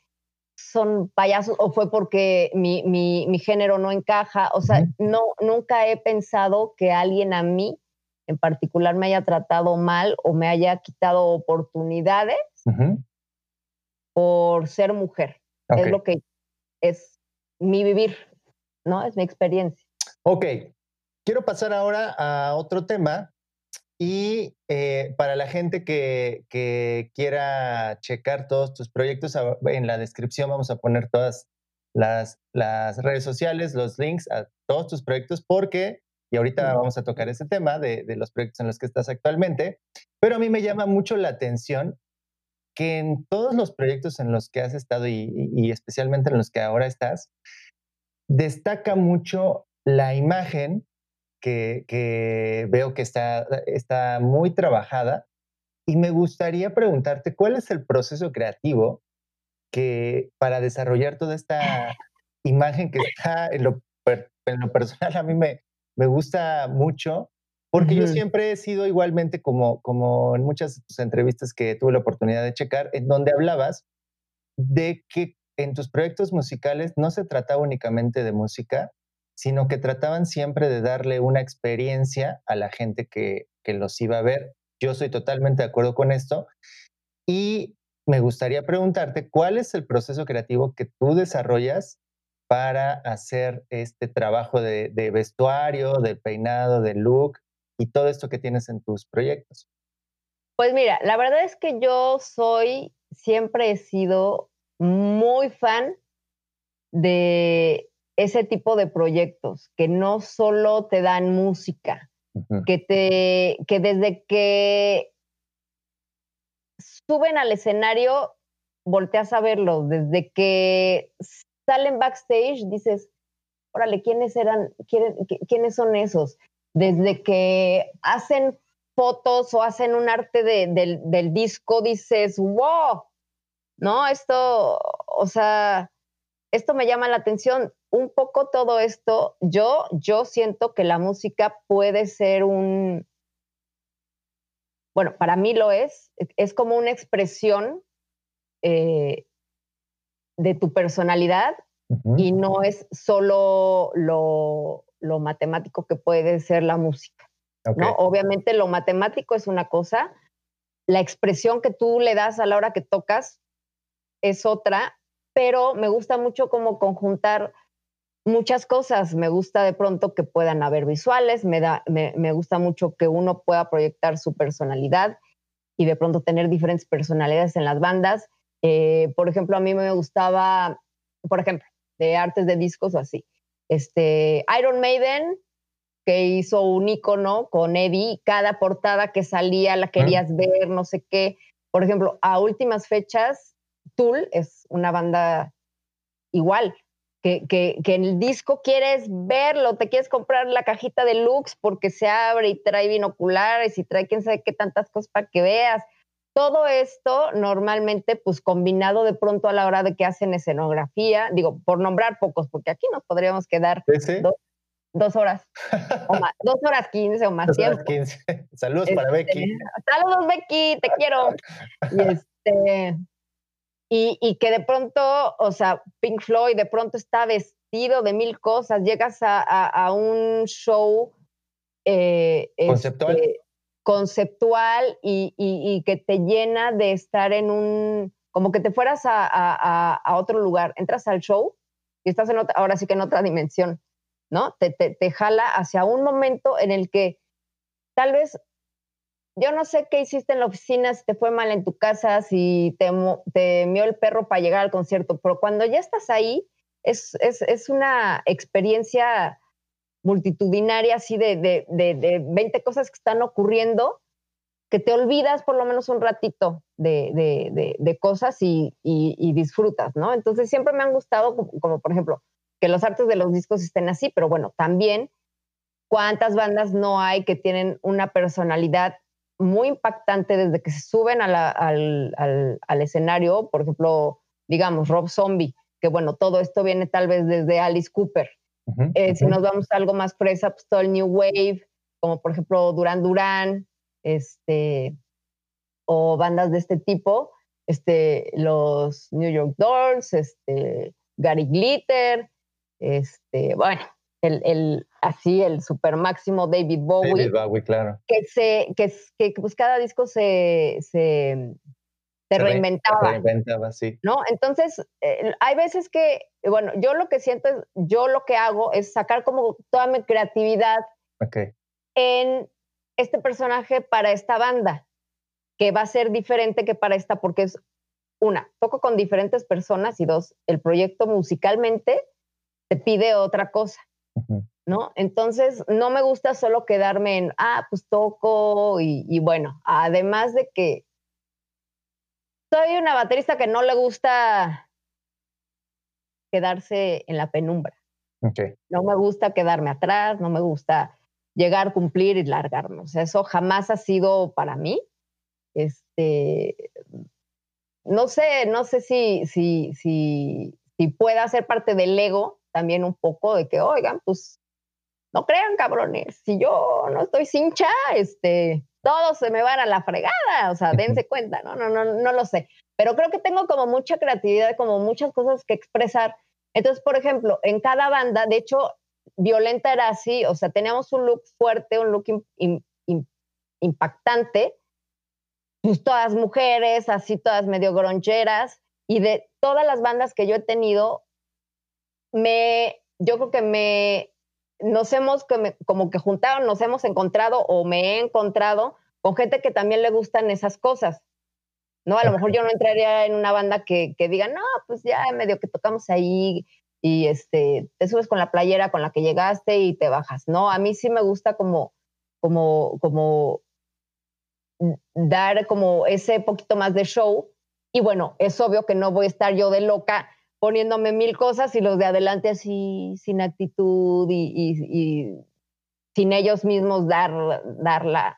son payasos, o fue porque mi, mi, mi género no encaja. O sea, no, nunca he pensado que alguien a mí en particular me haya tratado mal o me haya quitado oportunidades por ser mujer. Es lo que es mi vivir, ¿no? Es mi experiencia. Ok, quiero pasar ahora a otro tema y eh, para la gente que, que, quiera checar todos tus proyectos, en la descripción vamos a poner todas las, las redes sociales, los links a todos tus proyectos, porque y ahorita vamos a tocar ese tema de, los proyectos en los que estás actualmente, pero a mí me llama mucho la atención que en todos los proyectos en los que has estado y, especialmente en los que ahora estás, destaca mucho la imagen que, veo que está, está muy trabajada y me gustaría preguntarte cuál es el proceso creativo que para desarrollar toda esta imagen que está en lo, en lo personal a mí me, me gusta mucho, porque yo siempre he sido igualmente como, como en muchas de tus entrevistas que tuve la oportunidad de checar, en donde hablabas de que en tus proyectos musicales no se trataba únicamente de música, sino que trataban siempre de darle una experiencia a la gente que, que los iba a ver. Yo soy totalmente de acuerdo con esto. Y me gustaría preguntarte, ¿cuál es el proceso creativo que tú desarrollas para hacer este trabajo de, vestuario, de peinado, de look y todo esto que tienes en tus proyectos? Pues mira, la verdad es que yo soy, siempre he sido muy fan de ese tipo de proyectos que no solo te dan música, que te que desde que suben al escenario volteas a verlos, desde que salen backstage, dices, órale, ¿quiénes eran, quiénes son esos? Desde que hacen fotos o hacen un arte del, disco, dices, wow, ¿no? Esto, o sea, esto me llama la atención. Un poco todo esto, yo, yo siento que la música puede ser un, bueno, para mí lo es, es como una expresión eh, de tu personalidad y no es solo lo, matemático que puede ser la música. ¿no? Obviamente lo matemático es una cosa, la expresión que tú le das a la hora que tocas es otra, pero me gusta mucho como conjuntar muchas cosas. Me gusta de pronto que puedan haber visuales, me, da, me gusta mucho que uno pueda proyectar su personalidad y de pronto tener diferentes personalidades en las bandas eh, por ejemplo, a mí me gustaba, por ejemplo, de artes de discos o así. Este, Iron Maiden, que hizo un icono con Eddie, cada portada que salía la querías ver, no sé qué. Por ejemplo, a últimas fechas, Tool es una banda igual, que, que, que, en el disco quieres verlo, te quieres comprar la cajita de Lux porque se abre y trae binoculares y trae quién sabe qué tantas cosas para que veas. Todo esto normalmente, pues combinado de pronto a la hora de que hacen escenografía, digo, por nombrar pocos, porque aquí nos podríamos quedar Dos, horas, o más, dos horas quince o más dos tiempo. Horas. Saludos para este, Becky. Saludos, Becky, te quiero. Y, este, y, que de pronto, o sea, Pink Floyd de pronto está vestido de mil cosas, llegas a, un show eh, conceptual. Este, conceptual y, que te llena de estar en un, como que te fueras a, otro lugar, entras al show y estás en otra, ahora sí que en otra dimensión, ¿no? Te, te, jala hacia un momento en el que tal vez yo no sé qué hiciste en la oficina, si te fue mal en tu casa, si te, te mió el perro para llegar al concierto, pero cuando ya estás ahí, es, es, es una experiencia multitudinaria así de, de, de, 20 cosas que están ocurriendo, que te olvidas por lo menos un ratito de, cosas y, y, disfrutas, ¿no? Entonces siempre me han gustado, como, por ejemplo, que los artes de los discos estén así, pero bueno, también cuántas bandas no hay que tienen una personalidad muy impactante desde que se suben al, al, al, escenario, por ejemplo, digamos, Rob Zombie, que bueno, todo esto viene tal vez desde Alice Cooper. Eh, si nos vamos a algo más fresa, pues todo el New Wave, como por ejemplo Duran Duran, este, o bandas de este tipo, este, los New York Dolls, este, Gary Glitter, este, bueno, el, el, así el super máximo David Bowie. David Bowie, claro. Que, se, que, que pues cada disco se, se, se reinventaba. Se reinventaba, sí. ¿No? Entonces, eh, hay veces que, bueno, yo lo que siento es, yo lo que hago es sacar como toda mi creatividad en este personaje para esta banda, que va a ser diferente que para esta, porque es una, toco con diferentes personas y dos, el proyecto musicalmente te pide otra cosa. ¿No? Entonces, no me gusta solo quedarme en, ah, pues toco y bueno, además de que soy una baterista que no le gusta quedarse en la penumbra. No me gusta quedarme atrás, no me gusta llegar, cumplir y sea, eso jamás ha sido para mí. Este, no sé, no sé si, si, si, si pueda ser parte del ego también un poco de que, oigan, pues no crean cabrones, si yo no estoy cincha, este, todos se me van a la fregada, o sea, dense cuenta, ¿no? No, no, no lo sé. Pero creo que tengo como mucha creatividad, como muchas cosas que expresar. Entonces, por ejemplo, en cada banda, de hecho, Violenta era así, o sea, teníamos un look fuerte, un look impactante, pues todas mujeres, así todas medio groncheras, y de todas las bandas que yo he tenido, me, yo creo que me nos hemos como que juntado, nos hemos encontrado o me he encontrado con gente que también le gustan esas cosas. ¿no? A lo mejor yo no entraría en una banda que, que diga, no, pues ya medio que tocamos ahí y este, te subes con la playera con la que llegaste y te bajas. No, a mí sí me gusta como, como, como dar como ese poquito más de show. Y bueno, es obvio que no voy a estar yo de loca poniéndome mil cosas y los de adelante así sin actitud y, sin ellos mismos dar, dar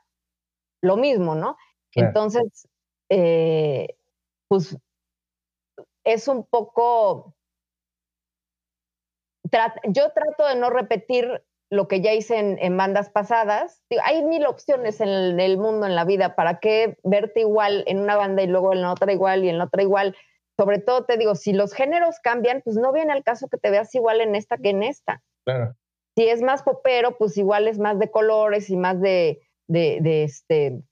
lo mismo, ¿no? Entonces, eh, pues es un poco... yo trato de no repetir lo que ya hice en, bandas pasadas. Hay mil opciones en el, en el, mundo, en la vida. ¿Para qué verte igual en una banda y luego en la otra igual y en la otra igual? Sobre todo te digo, si los géneros cambian, pues no viene al caso que te veas igual en esta que en esta. Claro. Si es más popero, pues igual es más de colores y más de, de, este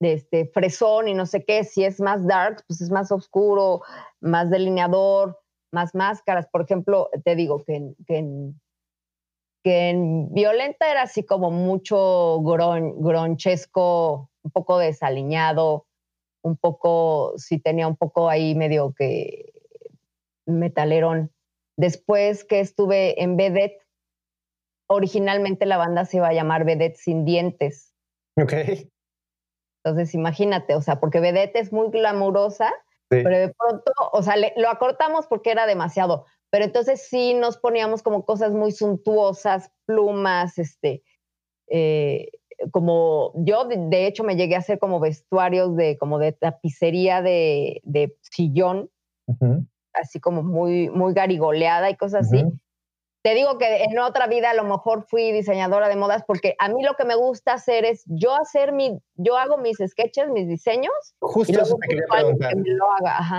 de este fresón y no sé qué, si es más dark, pues es más oscuro, más delineador, más máscaras. Por ejemplo, te digo que en, que en, que en Violenta era así como mucho gronchesco, un poco desaliñado, un poco, sí tenía un poco ahí medio que metalerón. Después que estuve en Vedette, originalmente la banda se iba a llamar Vedette sin dientes. Ok. Entonces imagínate, o sea, porque Vedette es muy glamurosa, pero de pronto, o sea, lo acortamos porque era demasiado, pero entonces sí nos poníamos como cosas muy suntuosas, plumas, este, eh, como yo de, hecho me llegué a hacer como vestuarios de como de tapicería de, de sillón, así como muy, muy garigoleada y cosas así. Te digo que en otra vida a lo mejor fui diseñadora de modas porque a mí lo que me gusta hacer es yo hacer mi, yo hago mis sketches, mis diseños. Justo eso te quería preguntar.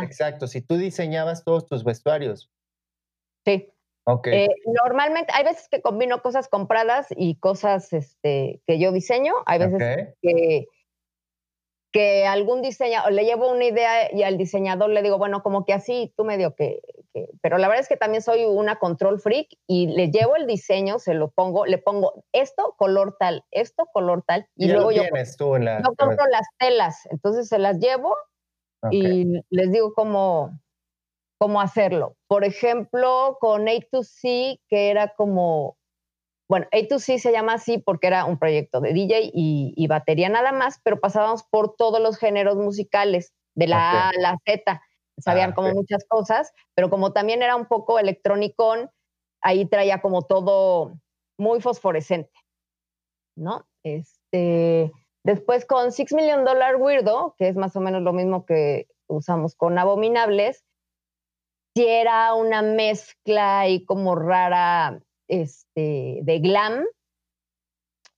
Exacto, si tú diseñabas todos tus vestuarios. Sí. Eh, normalmente, hay veces que combino cosas compradas y cosas este, que yo diseño. Hay veces que, que algún diseñador, le llevo una idea y al diseñador le digo, bueno, como que así, tú medio que, que, pero la verdad es que también soy una control freak y le llevo el diseño, se lo pongo, le pongo esto color tal, esto color tal, y, luego yo, tú en la, yo compro las telas, entonces se las llevo y les digo cómo, cómo hacerlo. Por ejemplo, con A2C, que era como bueno, A2C se llama así porque era un proyecto de DJ y, batería nada más, pero pasábamos por todos los géneros musicales, de la A a la Z. Sabían ah, como muchas cosas, pero como también era un poco electrónico, ahí traía como todo muy fosforescente, ¿no? Este, después con Six Million Dollar Weirdo, que es más o menos lo mismo que usamos con Abominables, si era una mezcla y como rara este, de glam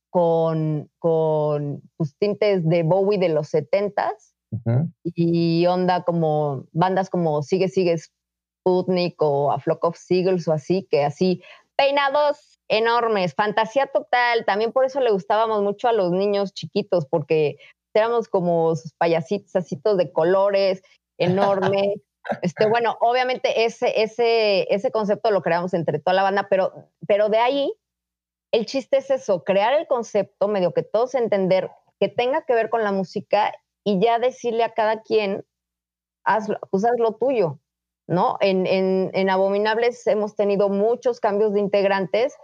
con, con pues, tintes de Bowie de los 70s y onda como bandas como Sigue Sigue Sputnik o A Flock of Seagulls o así, que así peinados enormes, fantasía total. También por eso le gustábamos mucho a los niños chiquitos, porque éramos como sus payasitos, de colores, enormes. Este, bueno, obviamente ese, ese, ese concepto lo creamos entre toda la banda, pero, pero de ahí el chiste es eso, crear el concepto, medio que todos entender que tenga que ver con la música y ya decirle a cada quien, hazlo, pues haz lo tuyo, ¿no? En, en, en, Abominables hemos tenido muchos cambios de integrantes,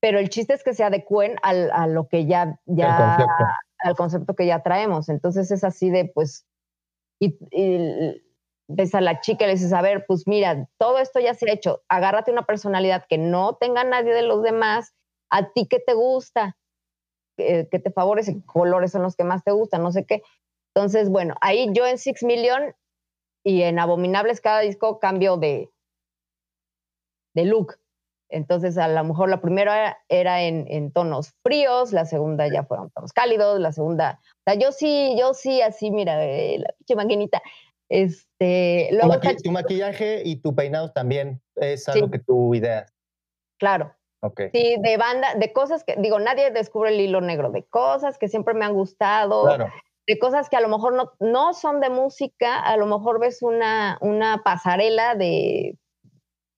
pero el chiste es que se adecúen al, a lo que ya, ya al concepto que ya traemos. Entonces es así de, pues, y, y ves a la chica y le dices, a ver, pues mira, todo esto ya se ha hecho, agárrate una personalidad que no tenga nadie de los demás, a ti que te gusta, que, te favorece, colores son los que más te gustan, no sé qué. Entonces, bueno, ahí yo en Six Million y en Abominables cada disco cambio de, de look. Entonces, a lo mejor la primera era en, en, tonos fríos, la segunda ya fueron tonos cálidos, la segunda, o sea, yo sí, yo sí, así, mira, eh, la pinche maquinita, este, luego tu, maquillaje y tu peinado también es algo que tú ideas. Claro. Okay. Sí, de banda, de cosas que, digo, nadie descubre el hilo negro, de cosas que siempre me han gustado, de cosas que a lo mejor no, no son de música, a lo mejor ves una, una pasarela de,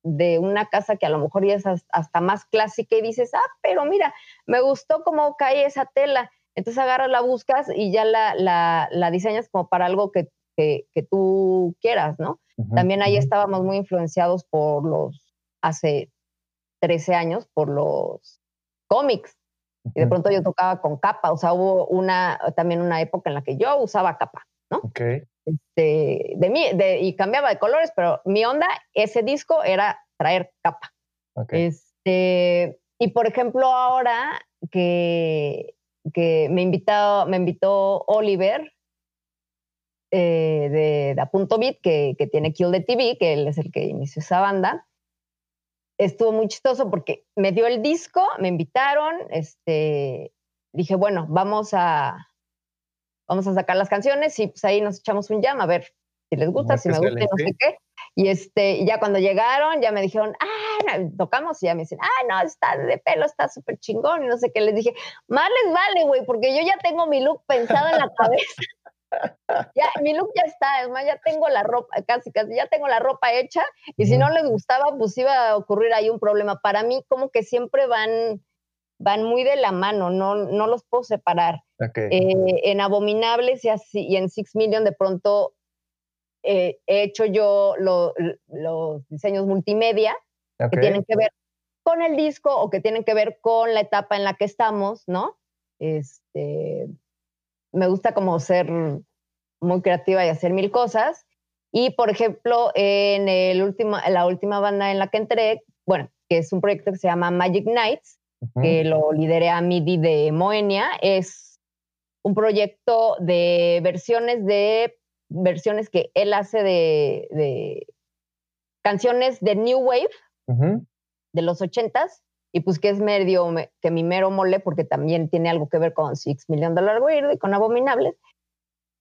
de una casa que a lo mejor ya es hasta más clásica y dices, ah, pero mira, me gustó cómo cae esa tela. Entonces agarras, la buscas y ya la, la, la diseñas como para algo que que, tú quieras, ¿no? También ahí estábamos muy influenciados por los, hace 13 años, por los cómics. Y de pronto yo tocaba con capa, o sea, hubo una, también una época en la que yo usaba capa, ¿no? Ok. Este, de mí, de, y cambiaba de colores, pero mi onda, ese disco era traer capa. Okay. Este, y por ejemplo, ahora que, que me, invitó, me invitó Oliver, eh, de, de Punto Beat, que, que, tiene Kill the TV, que él es el que inició esa banda. Estuvo muy chistoso porque me dio el disco, me invitaron, este, dije, bueno, vamos a, vamos a sacar las canciones y pues ahí nos echamos un jam a ver si les gusta, si me gusta, no sé qué. Y este, ya cuando llegaron, ya me dijeron, ah, tocamos, y ya me dicen, ah, no, está de pelo, está súper chingón, y no sé qué. Les dije, más les vale, güey, porque yo ya tengo mi look pensado en la cabeza ya, mi look ya está, es más, ya tengo la ropa, casi, casi, ya tengo la ropa hecha, y si no les gustaba, pues iba a ocurrir ahí un problema. Para mí, como que siempre van, van muy de la mano, no, no los puedo separar. Eh, en Abominables y, así, y en Six Million, de pronto eh, he hecho yo los diseños multimedia que tienen que ver con el disco o que tienen que ver con la etapa en la que estamos, ¿no? Este, me gusta como ser muy creativa y hacer mil cosas. Y, por ejemplo, en el último, la última banda en la que entré, bueno, que es un proyecto que se llama Magic Nights, que lo lideré a MIDI de Moenia, es un proyecto de versiones de versiones que él hace de, de canciones de New Wave de los ochentas y pues que es medio que mi mero mole porque también tiene algo que ver con Six Million Dollar Weird y con Abominables.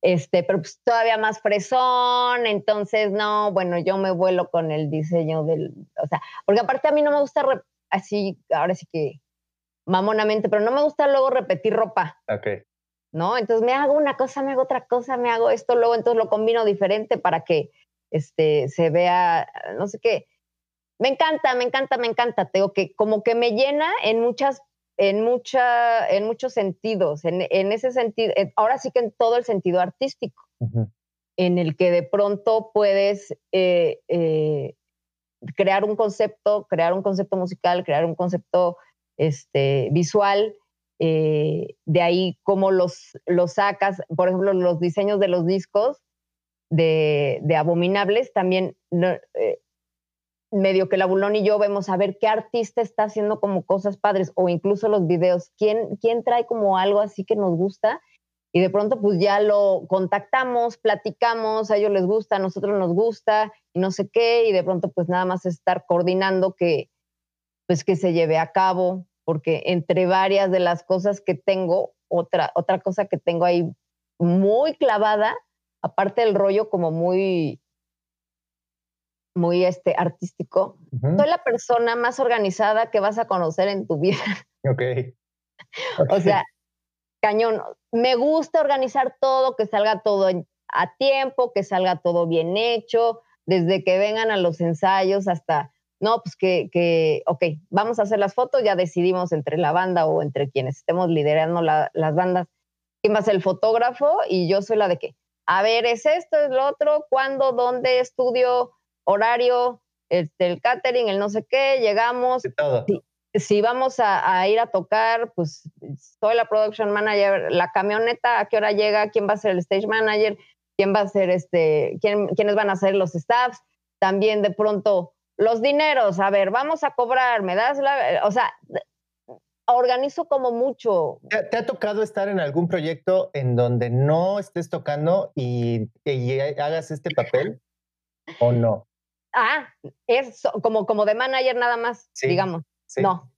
Este, pero pues todavía más fresón, entonces no, bueno, yo me vuelo con el diseño del, o sea, porque aparte a mí no me gusta así, ahora sí que mamonamente, pero no me gusta luego repetir ropa. Ok. ¿no? Entonces me hago una cosa, me hago otra cosa, me hago esto, luego entonces lo combino diferente para que este, se vea, no sé qué. Me encanta, me encanta, me encanta. Tengo que como que me llena en muchas, en mucha, en muchos sentidos. En, ese sentido, ahora sí que en todo el sentido artístico, en el que de pronto puedes eh, eh, crear un concepto, crear un concepto musical, crear un concepto este, visual. Eh, de ahí cómo los, los sacas, por ejemplo, los diseños de los discos de, de Abominables, también medio que la Bulón y yo vemos a ver qué artista está haciendo como cosas padres o incluso los videos, quién, quién trae como algo así que nos gusta. Y de pronto pues ya lo contactamos, platicamos, a ellos les gusta, a nosotros nos gusta y no sé qué y de pronto pues nada más estar coordinando que pues que se lleve a cabo porque entre varias de las cosas que tengo, otra, otra cosa que tengo ahí muy clavada, aparte del rollo como muy muy este, artístico, soy la persona más organizada que vas a conocer en tu vida. Ok. o sea, cañón. Me gusta organizar todo, que salga todo a tiempo, que salga todo bien hecho, desde que vengan a los ensayos hasta, no, pues que, que ok, vamos a hacer las fotos, ya decidimos entre la banda o entre quienes estemos liderando las bandas, quién va a ser el fotógrafo y yo soy la de que, a ver, es esto, es lo otro, cuándo, dónde, estudio, horario, este, el catering, el no sé qué, llegamos. Si, vamos a, ir a tocar, pues soy la production manager, la camioneta, a qué hora llega, quién va a ser el stage manager, quién va a ser este, quién, quiénes van a ser los staffs, también de pronto los dineros, a ver, vamos a cobrar, me das la, o sea, organizo como mucho. ¿Te, ha tocado estar en algún proyecto en donde no estés tocando y, y hagas este papel o no? Ah, es como, como de manager nada más, digamos. No.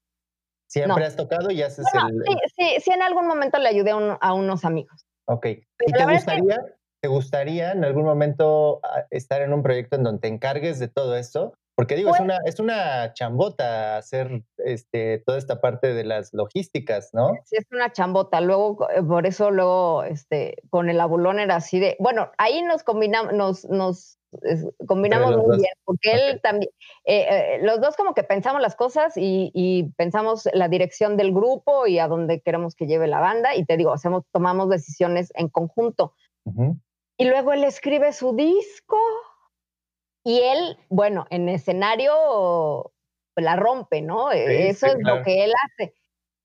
Siempre has tocado y haces el. Sí, sí, sí, en algún momento le ayudé a, unos amigos. Ok. ¿Y te gustaría, te gustaría en algún momento ah, estar en un proyecto en donde te encargues de todo esto? Porque digo, es, pues una, es una chambota hacer este, toda esta parte de las logísticas, ¿no? Sí, es una chambota. Luego, eh, por eso luego, este, con el abulón era así de, bueno, ahí nos combinamos, nos, nos combinamos muy bien, porque él también, eh, eh, los dos como que pensamos las cosas y, pensamos la dirección del grupo y a dónde queremos que lleve la banda, y te digo, hacemos, tomamos decisiones en conjunto. Y luego él escribe su disco y él, bueno, en escenario la rompe, ¿no? Eso es lo que él hace.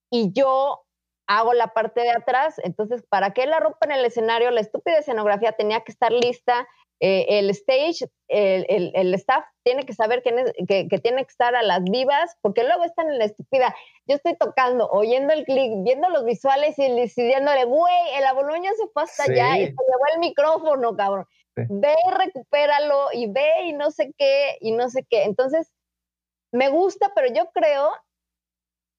Y yo hago la parte de atrás, entonces para que él la rompa en el escenario, la estúpida escenografía tenía que estar lista, eh, el stage, el, el, staff tiene que saber que, que, tiene que estar a las vivas, porque luego están en la estúpida. Yo estoy tocando, oyendo el clic, viendo los visuales y diciéndole, güey, el aboloño se fue hasta allá y se llevó el micrófono, cabrón ve y recupéralo y ve y no sé qué y no sé qué. Entonces, me gusta, pero yo creo,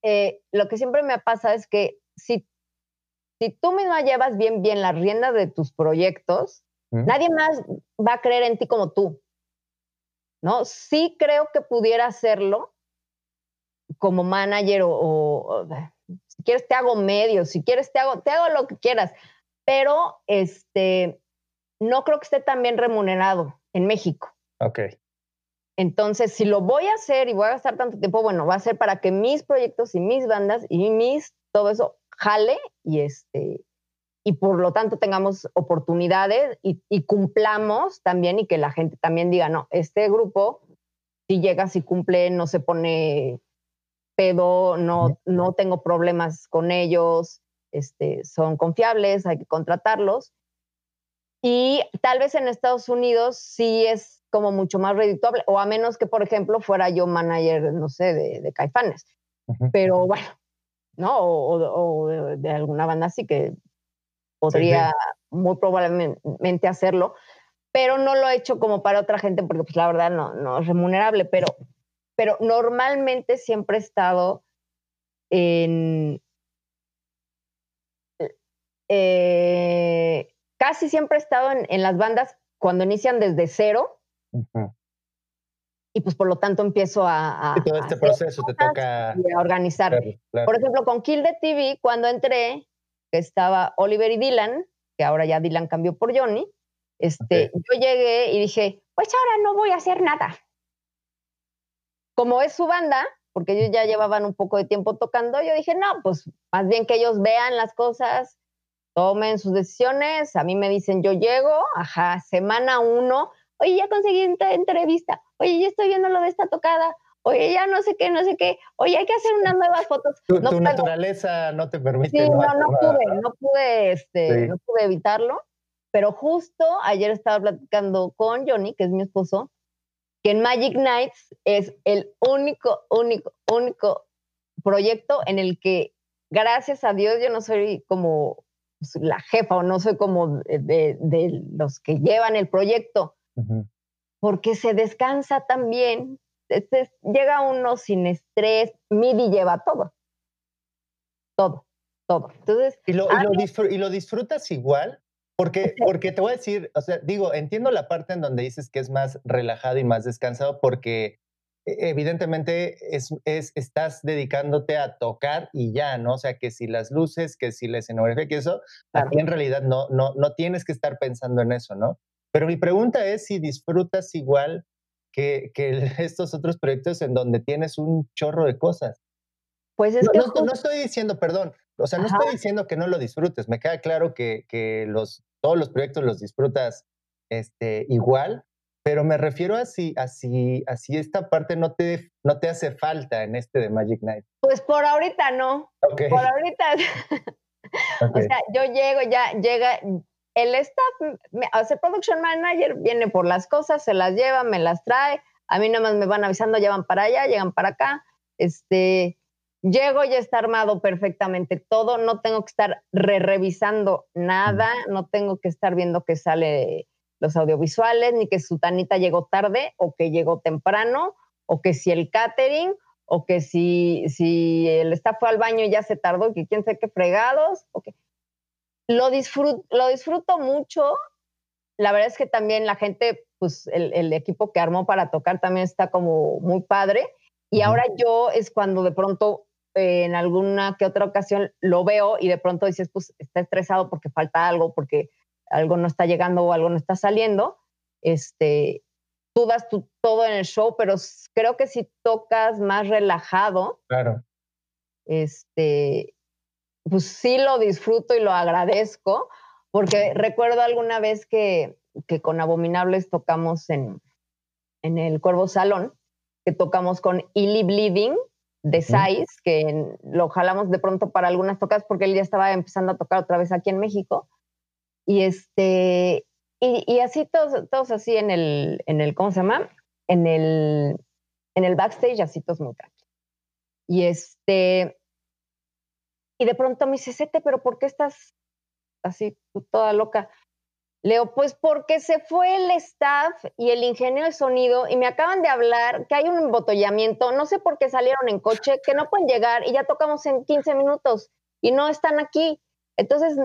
eh, lo que siempre me pasa es que si, si tú misma llevas bien, bien la rienda de tus proyectos, nadie más va a creer en ti como tú. ¿No? Sí creo que pudiera hacerlo como manager o, si quieres te hago medio, si quieres te hago, te hago lo que quieras, pero este, no creo que esté tan bien remunerado en México. Ok. Entonces, si lo voy a hacer y voy a gastar tanto tiempo, bueno, va a ser para que mis proyectos y mis bandas y mis, todo eso jale y este, y por lo tanto tengamos oportunidades y, cumplamos también y que la gente también diga, no, este grupo, si llega, si cumple, no se pone pedo, no, no tengo problemas con ellos, este, son confiables, hay que contratarlos. Y tal vez en Estados Unidos sí es como mucho más redituable, o a menos que, por ejemplo, fuera yo manager, no sé, de, Caifanes. Pero bueno, ¿no? O, de, alguna banda así que podría muy probablemente hacerlo, pero no lo he hecho como para otra gente porque pues la verdad no, no es remunerable, pero, pero normalmente siempre he estado en... Eh, casi siempre he estado en, las bandas cuando inician desde cero. Y pues por lo tanto empiezo a... todo este proceso te toca... a organizar. Por ejemplo, con Kill the TV, cuando entré, que estaba Oliver y Dylan, que ahora ya Dylan cambió por Johnny. Este, Yo llegué y dije, pues ahora no voy a hacer nada. Como es su banda, porque ellos ya llevaban un poco de tiempo tocando, yo dije, no, pues más bien que ellos vean las cosas, tomen sus decisiones, a mí me dicen, yo llego, ajá, semana uno, oye, ya conseguí esta entrevista, oye, ya estoy viendo lo de esta tocada, oye, ya no sé qué, no sé qué, oye, hay que hacer unas nuevas fotos. Tu, no naturaleza no te permite. Sí, no, no, pude, no pude, este, no pude evitarlo, pero justo ayer estaba platicando con Johnny, que es mi esposo, que en Magic Nights es el único, único, único proyecto en el que, gracias a Dios, yo no soy como pues, la jefa o no soy como de, los que llevan el proyecto, porque se descansa también. Este, llega uno sin estrés, MIDI lleva todo. Todo, todo. Entonces, ¿Y lo, y lo disfrutas igual? Porque, porque te voy a decir, o sea, digo, entiendo la parte en donde dices que es más relajado y más descansado porque evidentemente es, es, estás dedicándote a tocar y ya, ¿no? O sea, que si las luces, que si la escenografía, que eso, aquí en realidad no, no, no tienes que estar pensando en eso, ¿no? Pero mi pregunta es si disfrutas igual que, que estos otros proyectos en donde tienes un chorro de cosas. Pues es no, que... No, no, estoy diciendo, perdón, o sea, no estoy diciendo que no lo disfrutes, me queda claro que, que los, todos los proyectos los disfrutas este, igual, pero me refiero a si, a si, esta parte no te, no te hace falta en este de Magic Night. Pues por ahorita no. Por ahorita. O sea, yo llego, ya llega, el staff, el production manager viene por las cosas, se las lleva, me las trae, a mí nada más me van avisando, llevan para allá, llegan para acá, este, Llego ya está armado perfectamente todo, no tengo que estar re revisando nada, no tengo que estar viendo que sale los audiovisuales, ni que su tanita llegó tarde o que llegó temprano, o que si el catering, o que si, si el staff fue al baño y ya se tardó, que quién sabe qué fregados. Lo, disfruto, lo disfruto mucho. La verdad es que también la gente, pues el, el equipo que armó para tocar también está como muy padre. Y ahora yo es cuando de pronto en alguna que otra ocasión lo veo y de pronto dices, pues está estresado porque falta algo, porque algo no está llegando o algo no está saliendo. Este, tú das tu, todo en el show, pero creo que si tocas más relajado, claro. este, pues sí lo disfruto y lo agradezco, porque recuerdo alguna vez que, que con Abominables tocamos en, en el Cuervo Salón, que tocamos con Illy Bleeding, de Size, que lo jalamos de pronto para algunas tocas porque él ya estaba empezando a tocar otra vez aquí en México. Y este, y, así todos, todos así en el, en el, ¿cómo se llama? En el, en el backstage, así todos muy tranquilos. Y este, y de pronto me dice, Sete, pero ¿por qué estás así toda loca? Leo, pues porque se fue el staff y el ingeniero de sonido y me acaban de hablar que hay un embotollamiento, no sé por qué salieron en coche, que no pueden llegar y ya tocamos en 15 minutos y no están aquí. Entonces,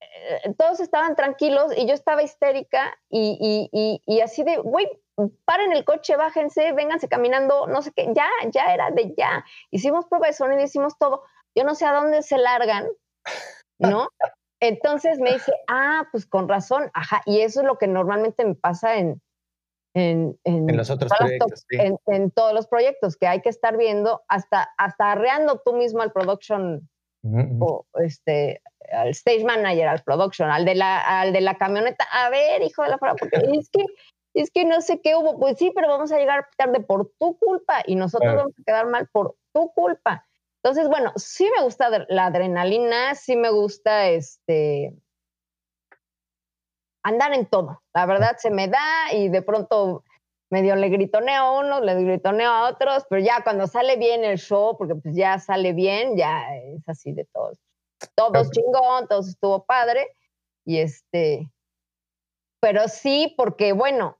eh, todos estaban tranquilos y yo estaba histérica y, y, y, así de, güey, paren el coche, bájense, vénganse caminando, no sé qué, ya, ya era de ya. Hicimos prueba de sonido, hicimos todo. Yo no sé a dónde se largan, ¿no? Entonces me dice, ah, pues con razón, ajá, y eso es lo que normalmente me pasa en... En, en, los otros proyectos. En, todos los proyectos, que hay que estar viendo, hasta, hasta arreando tú mismo al production, o este, al stage manager, al production, al de la, al de la camioneta, a ver, hijo de la fuera, porque es que, es que no sé qué hubo, pues sí, pero vamos a llegar tarde por tu culpa y nosotros vamos a quedar mal por tu culpa. Entonces, bueno, sí me gusta la adrenalina, sí me gusta este andar en todo. La verdad se me da y de pronto medio le gritoneo a unos, le gritoneo a otros, pero ya cuando sale bien el show, porque pues ya sale bien, ya es así de todos. Todos chingón, todos estuvo padre. Y este, pero sí, porque bueno,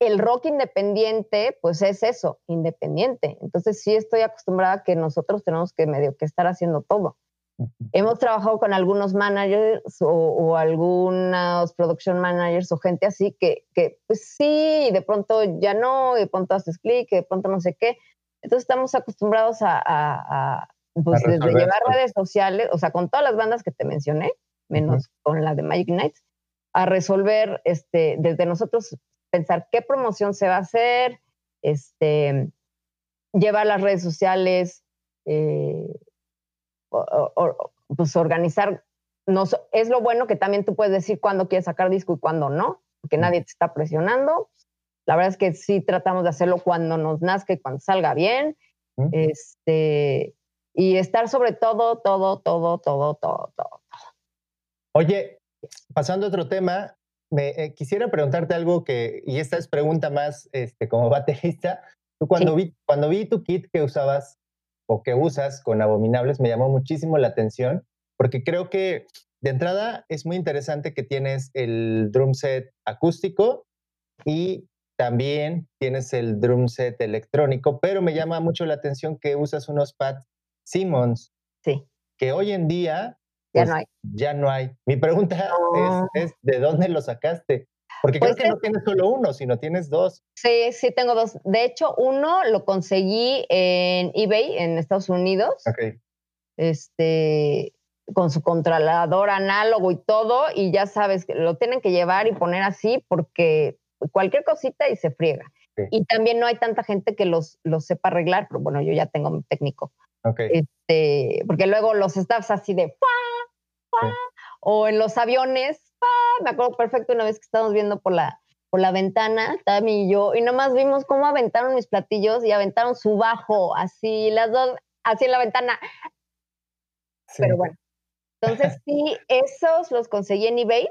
el rock independiente, pues es eso, independiente. Entonces sí estoy acostumbrada a que nosotros tenemos que medio que estar haciendo todo. Hemos trabajado con algunos managers o, algunos production managers o gente así que, que, pues sí, de pronto ya no, de pronto haces clic, de pronto no sé qué. Entonces estamos acostumbrados a, pues desde llevar redes sociales, o sea, con todas las bandas que te mencioné, menos con la de Magic Nights, a resolver este, desde nosotros pensar qué promoción se va a hacer, este, llevar las redes sociales, eh, pues organizar. Nos, es lo bueno que también tú puedes decir cuándo quieres sacar disco y cuándo no, porque nadie te está presionando. La verdad es que sí tratamos de hacerlo cuando nos nazca y cuando salga bien. Este, y estar sobre todo, todo, todo, todo, todo, todo. Oye, pasando a otro tema, me eh, quisiera preguntarte algo que, y esta es pregunta más este, como baterista. Tú cuando, vi, cuando vi tu kit que usabas o que usas con Abominables, me llamó muchísimo la atención, porque creo que de entrada es muy interesante que tienes el drum set acústico y también tienes el drum set electrónico, pero me llama mucho la atención que usas unos pads Simmons. Sí. Que hoy en día ya pues, no hay. Ya no hay. Mi pregunta es, ¿de dónde lo sacaste? Porque creo pues que no tienes solo uno, sino tienes dos. Sí, sí, tengo dos. De hecho, uno lo conseguí en eBay en Estados Unidos. Ok. Este, con su controlador análogo y todo, y ya sabes, que lo tienen que llevar y poner así porque cualquier cosita y se friega. Y también no hay tanta gente que los, los sepa arreglar, pero bueno, yo ya tengo mi técnico. Este, porque luego los staffs así de o en los aviones, me acuerdo perfecto una vez que estábamos viendo por la, por la ventana, Tami y yo, y nomás vimos cómo aventaron mis platillos y aventaron su bajo, así, las dos, así en la ventana. Pero bueno, entonces sí, esos los conseguí en eBay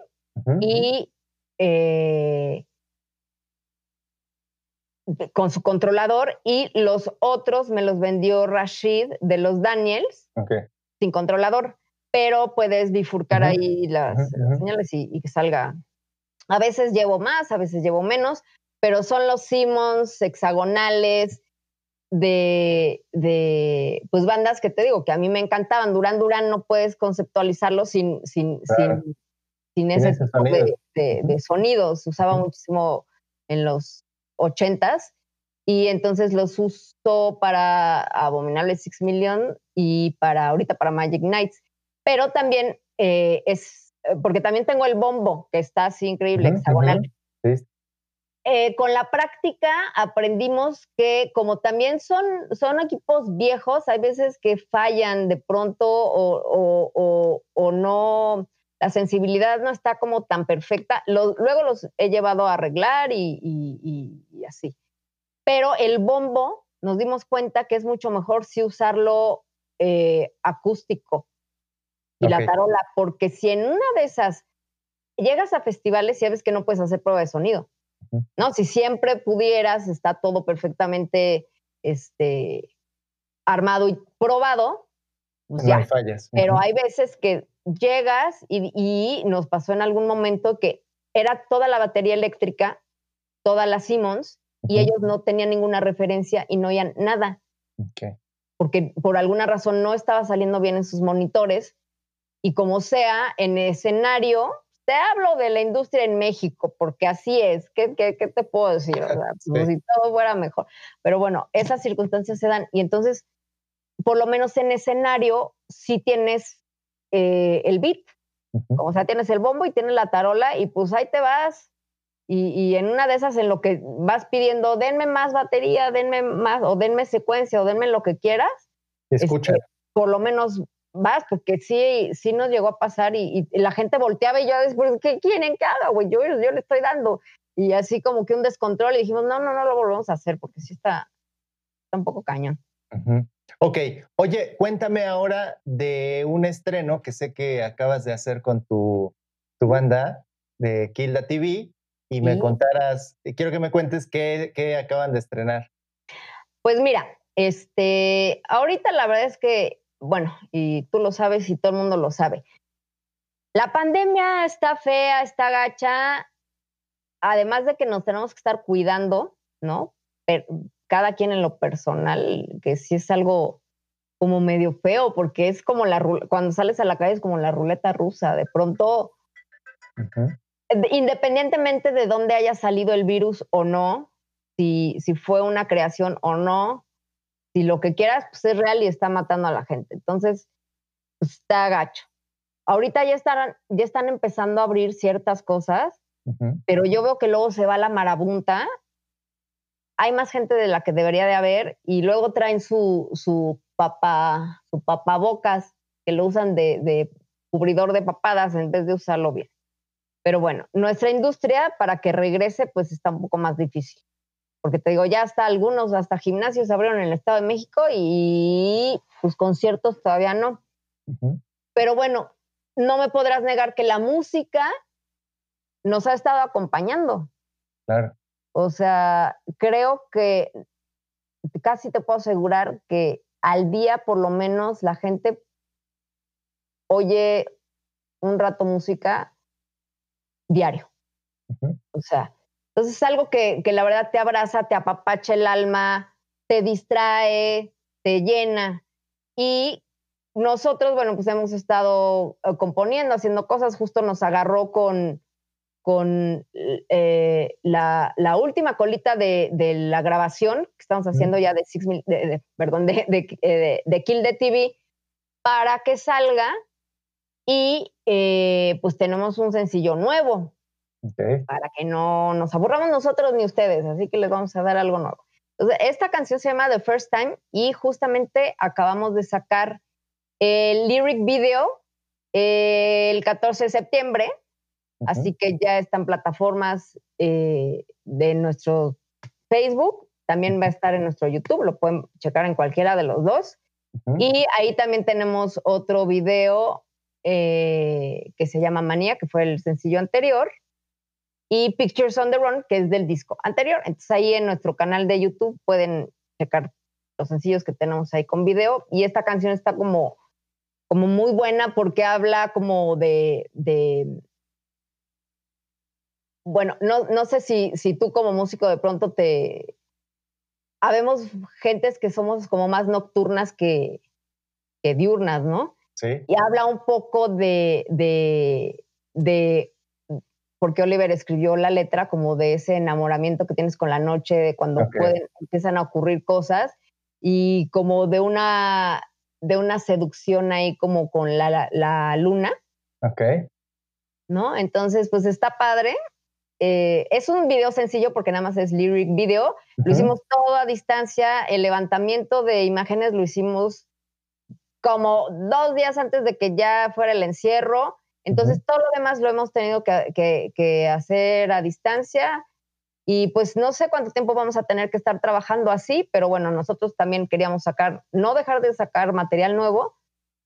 y eh, con su controlador y los otros me los vendió Rashid de los Daniels sin controlador, pero puedes bifurcar ahí las, señales y, que salga. A veces llevo más, a veces llevo menos, pero son los Simmons hexagonales de, de, pues bandas que te digo que a mí me encantaban. Duran Duran no puedes conceptualizarlo sin, sin, sin, sin, ese, De, de, sonidos. usaba muchísimo en los ochentas y entonces los uso para Abominable Six Million y para ahorita para Magic Nights. Pero también eh, es, eh, porque también tengo el bombo, que está así increíble, hexagonal. Eh, con la práctica aprendimos que como también son, son equipos viejos, hay veces que fallan de pronto o, o, o no, la sensibilidad no está como tan perfecta. luego los he llevado a arreglar y, así. Pero el bombo, nos dimos cuenta que es mucho mejor si usarlo eh, acústico y la tarola, porque si en una de esas llegas a festivales y sabes que no puedes hacer prueba de sonido, ¿no? Si siempre pudieras, está todo perfectamente este, armado y probado, pues no Hay fallas. Pero hay veces que llegas y, nos pasó en algún momento que era toda la batería eléctrica, toda la Siemens, y ellos no tenían ninguna referencia y no oían nada. Porque por alguna razón no estaba saliendo bien en sus monitores. Y como sea, en escenario, te hablo de la industria en México, porque así es. ¿Qué, qué, te puedo decir? Pues, si todo fuera mejor. Pero bueno, esas circunstancias se dan. Y entonces, por lo menos en escenario, sí tienes eh, el beat. O sea, tienes el bombo y tienes la tarola y pues ahí te vas. Y, en una de esas en lo que vas pidiendo, denme más batería, denme más, o denme secuencia, o denme lo que quieras. Escucha. Este, por lo menos vas, porque sí, sí nos llegó a pasar y, la gente volteaba y yo después, ¿qué quieren que haga, güey? Yo, yo le estoy dando. Y así como que un descontrol y dijimos, no, no, no lo volvemos a hacer porque sí está, está un poco cañón. Ok, oye, cuéntame ahora de un estreno que sé que acabas de hacer con tu, tu banda de Kilda TV y me contaras, quiero que me cuentes qué, qué, acaban de estrenar. Pues mira, este, ahorita la verdad es que, bueno, y tú lo sabes y todo el mundo lo sabe, la pandemia está fea, está gacha, además de que nos tenemos que estar cuidando, ¿no? Cada quien en lo personal, que sí es algo como medio feo, porque es como la cuando sales a la calle es como la ruleta rusa, de pronto, independientemente de dónde haya salido el virus o no, si, si fue una creación o no, si lo que quieras pues, es real y está matando a la gente. Entonces, pues, está gacho. Ahorita ya están, ya están empezando a abrir ciertas cosas, pero yo veo que luego se va la marabunta. Hay más gente de la que debería de haber y luego traen su, su papá, su papabocas que lo usan de, de cubridor de papadas en vez de usarlo bien. Pero bueno, nuestra industria para que regrese pues está un poco más difícil porque te digo, ya hasta algunos, hasta gimnasios abrieron en el Estado de México y pues conciertos todavía no. Pero bueno, no me podrás negar que la música nos ha estado acompañando. Claro. O sea, creo que casi te puedo asegurar que al día por lo menos la gente oye un rato música diario. O sea, entonces es algo que, la verdad te abraza, te apapacha el alma, te distrae, te llena. Y nosotros, bueno, pues hemos estado eh, componiendo, haciendo cosas, justo nos agarró con, con eh, la, última colita de, la grabación que estamos haciendo ya de, six perdón, de, eh, de, Kill the TV para que salga y pues tenemos un sencillo nuevo. Para que no nos aburramos nosotros ni ustedes, así que les vamos a dar algo nuevo. esta canción se llama The First Time y justamente acabamos de sacar el lyric video el 14 de septiembre, así que ya están plataformas eh, de nuestro Facebook, también va a estar en nuestro YouTube, lo pueden checar en cualquiera de los dos. Y ahí también tenemos otro video eh, que se llama Manía, que fue el sencillo anterior y Pictures on the Run, que es del disco anterior. Entonces ahí en nuestro canal de YouTube pueden checar los sencillos que tenemos ahí con video y esta canción está como, como muy buena porque habla como de, bueno, no, no sé si, si tú como músico de pronto te... Habemos gentes que somos como más nocturnas que, que diurnas, ¿no? Sí. Y habla un poco de, de, de porque Oliver escribió la letra como de ese enamoramiento que tienes con la noche, de cuando pueden, empiezan a ocurrir cosas y como de una, de una seducción ahí como con la, la, luna. Ok. ¿No? Entonces, pues está padre. Eh, es un video sencillo porque nada más es lyric video. Lo hicimos todo a distancia. El levantamiento de imágenes lo hicimos como dos días antes de que ya fuera el encierro. Entonces, todo lo demás lo hemos tenido que, hacer a distancia y pues no sé cuánto tiempo vamos a tener que estar trabajando así, pero bueno, nosotros también queríamos sacar, no dejar de sacar material nuevo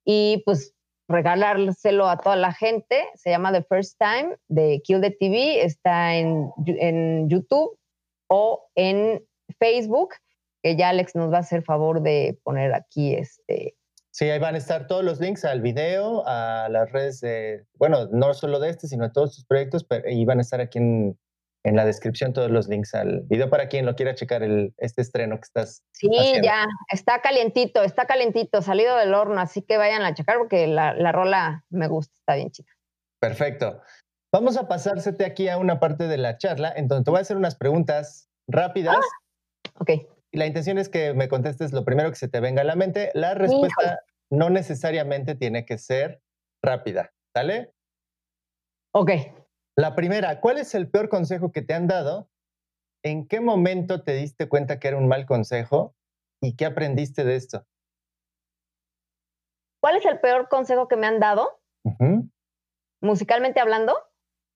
y pues regalárselo a toda la gente. Se llama The First Time de Kill the TV, está en, en YouTube o en Facebook, que ya Alex nos va a hacer favor de poner aquí este Sí, ahí van a estar todos los links al video, a las redes de, bueno, no solo de este, sino de todos tus proyectos, pero y van a estar aquí en, en la descripción todos los links al video para quien lo quiera checar el, este estreno que estás. Sí, ya, está calientito, está calientito, salido del horno, así que vayan a checar porque la, la rola me gusta, está bien chica. Perfecto. Vamos a pasársete aquí a una parte de la charla en donde te voy a hacer unas preguntas rápidas. Ah, ok la intención es que me contestes lo primero que se te venga a la mente. La respuesta no necesariamente tiene que ser rápida, ¿sale? Ok. La primera, ¿cuál es el peor consejo que te han dado? ¿En qué momento te diste cuenta que era un mal consejo? ¿Y qué aprendiste de esto? ¿Cuál es el peor consejo que me han dado? Musicalmente hablando.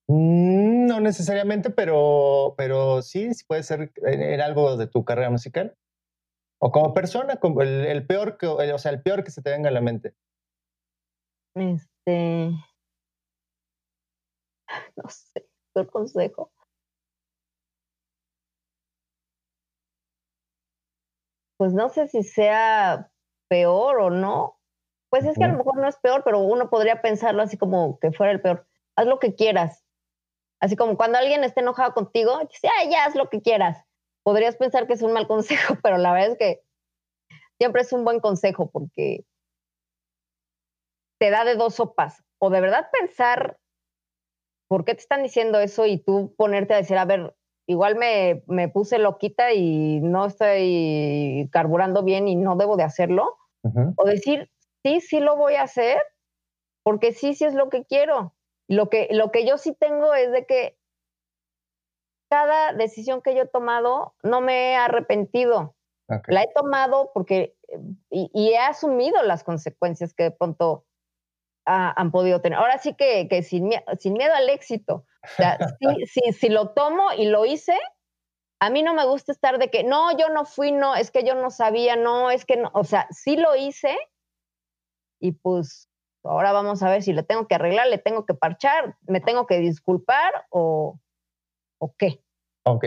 Mm, no necesariamente, pero, pero sí, puede ser en, algo de tu carrera musical. O como persona, como el, peor que, o sea, el peor que se te venga a la mente. Este. No sé, peor consejo. Pues no sé si sea peor o no. Pues es que a lo mejor no es peor, pero uno podría pensarlo así como que fuera el peor. Haz lo que quieras. Así como cuando alguien está enojado contigo, dice, ay, ya haz lo que quieras. Podrías pensar que es un mal consejo, pero la verdad es que siempre es un buen consejo porque te da de dos sopas. O de verdad pensar por qué te están diciendo eso y tú ponerte a decir, a ver, igual me, me, puse loquita y no estoy carburando bien y no debo de hacerlo. O decir, sí, sí lo voy a hacer, porque sí, sí es lo que quiero. Lo que, lo que yo sí tengo es de que cada decisión que yo he tomado no me he arrepentido. La he tomado porque y, he asumido las consecuencias que de pronto han podido tener. Ahora sí que, que sin, sin, miedo al éxito. si, lo tomo y lo hice, a mí no me gusta estar de que, no, yo no fui, no, es que yo no sabía, no, es que no, o sea, sí lo hice y pues ahora vamos a ver si le tengo que arreglar, le tengo que parchar, me tengo que disculpar o, o qué. Ok.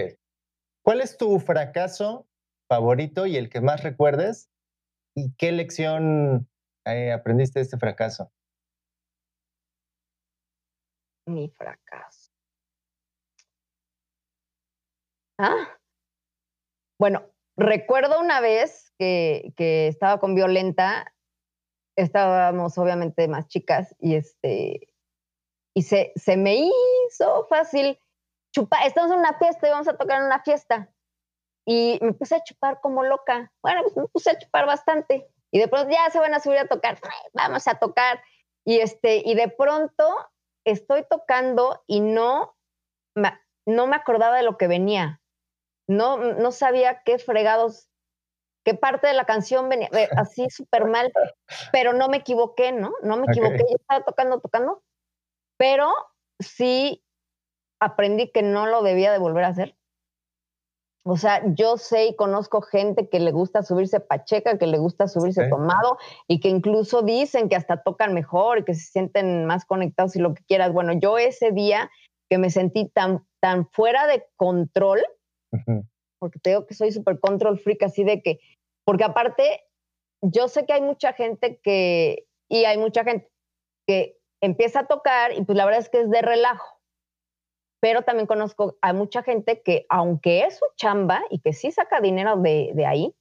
¿Cuál es tu fracaso favorito y el que más recuerdes? ¿Y qué lección eh, aprendiste de este fracaso? Mi fracaso. Ah, bueno, recuerdo una vez que, que estaba con Violenta, estábamos obviamente más chicas y este y se, se me hizo fácil chupar, estamos en una fiesta vamos a tocar en una fiesta y me puse a chupar como loca. Bueno, pues me puse a chupar bastante y de pronto ya se van a subir a tocar, vamos a tocar y este y de pronto estoy tocando y no no me acordaba de lo que venía. No no sabía qué fregados qué parte de la canción venía así súper mal, pero no me equivoqué, ¿no? No me equivoqué, yo estaba tocando, tocando, pero sí aprendí que no lo debía de volver a hacer. O sea, yo sé y conozco gente que le gusta subirse pacheca, que le gusta subirse tomado y que incluso dicen que hasta tocan mejor y que se sienten más conectados y lo que quieras. Bueno, yo ese día que me sentí tan, tan fuera de control, porque te digo que soy súper control freak, así de que, porque aparte, yo sé que hay mucha gente que, y hay mucha gente que empieza a tocar y pues la verdad es que es de relajo pero también conozco a mucha gente que, aunque es su chamba y que sí saca dinero de, de ahí,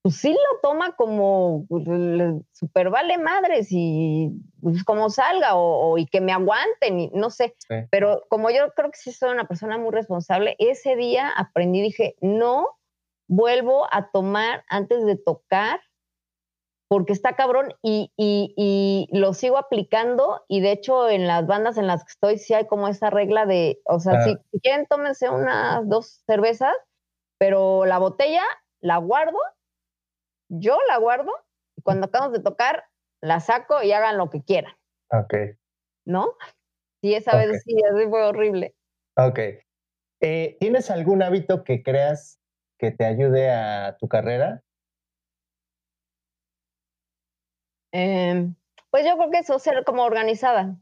pues sí lo toma como pues, super vale madres y pues como salga o, y que me aguanten, y, no sé. Pero como yo creo que sí soy una persona muy responsable, ese día aprendí, dije, no vuelvo a tomar antes de tocar porque está cabrón y, y, lo sigo aplicando y de hecho en las bandas en las que estoy sí hay como esa regla de, o sea, si, quieren tómense unas dos cervezas, pero la botella la guardo, yo la guardo y cuando acabamos de tocar la saco y hagan lo que quieran. Ok. ¿No? Sí, esa vez sí, así fue horrible. Ok. Eh, ¿Tienes algún hábito que creas que te ayude a tu carrera? Em, pues yo creo que eso, ser como organizada.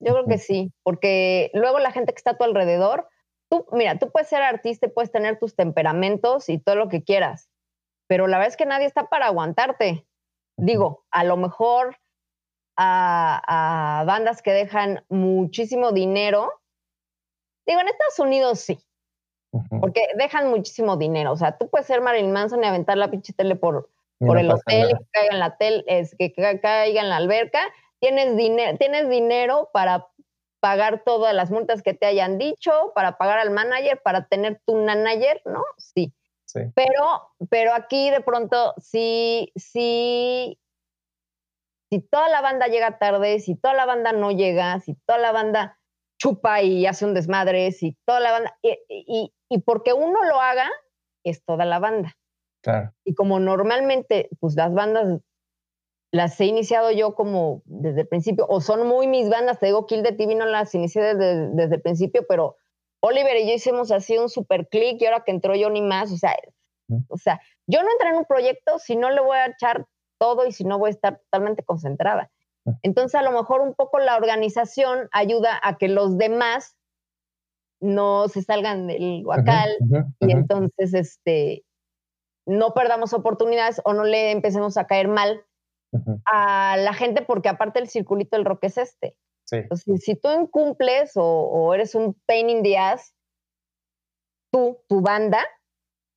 Yo creo que sí, porque luego la gente que está a tu alrededor, tú, mira, tú puedes ser artista y puedes tener tus temperamentos y todo lo que quieras, pero la verdad es que nadie está para aguantarte. Digo, a lo mejor a, a bandas que dejan muchísimo dinero, digo, en Estados Unidos sí, porque dejan muchísimo dinero. O sea, tú puedes ser Marilyn Manson y aventar la pinche tele por, por el hotel, que caiga en la tel, es, que caiga en la alberca, tienes, dinero tienes dinero para pagar todas las multas que te hayan dicho, para pagar al manager, para tener tu manager, ¿no? Sí. sí. Pero, pero aquí de pronto, sí, sí, si toda la banda llega tarde, si toda la banda no llega, si toda la banda chupa y hace un desmadre, si toda la banda, y, y, y porque uno lo haga, es toda la banda. Y como normalmente, pues las bandas las he iniciado yo como desde el principio, o son muy mis bandas, te digo, Kill the TV no las inicié desde, desde el principio, pero Oliver y yo hicimos así un super click y ahora que entró yo ni más, o sea, o sea, yo no entré en un proyecto si no le voy a echar todo y si no voy a estar totalmente concentrada. Entonces, a lo mejor un poco la organización ayuda a que los demás no se salgan del guacal y entonces, este, no perdamos oportunidades o no le empecemos a caer mal a la gente, porque aparte el circulito del rock es este. si tú incumples o, eres un pain in the ass, tú, tu banda,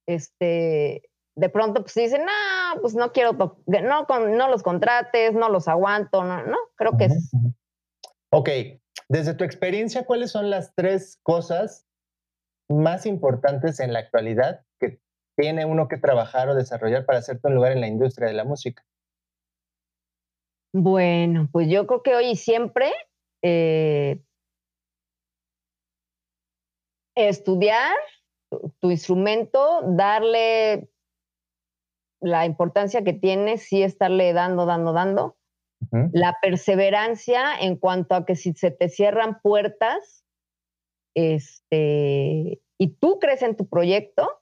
este, de pronto pues dicen, no, pues no quiero, no, no los contrates, no los aguanto, no, no, creo que es. Ok, desde tu experiencia, ¿cuáles son las tres cosas más importantes en la actualidad que tiene uno que trabajar o desarrollar para hacerte un lugar en la industria de la música? Bueno, pues yo creo que hoy y siempre eh, estudiar tu, instrumento, darle la importancia que tiene, sí estarle dando, dando, dando. La perseverancia en cuanto a que si se te cierran puertas, este, y tú crees en tu proyecto,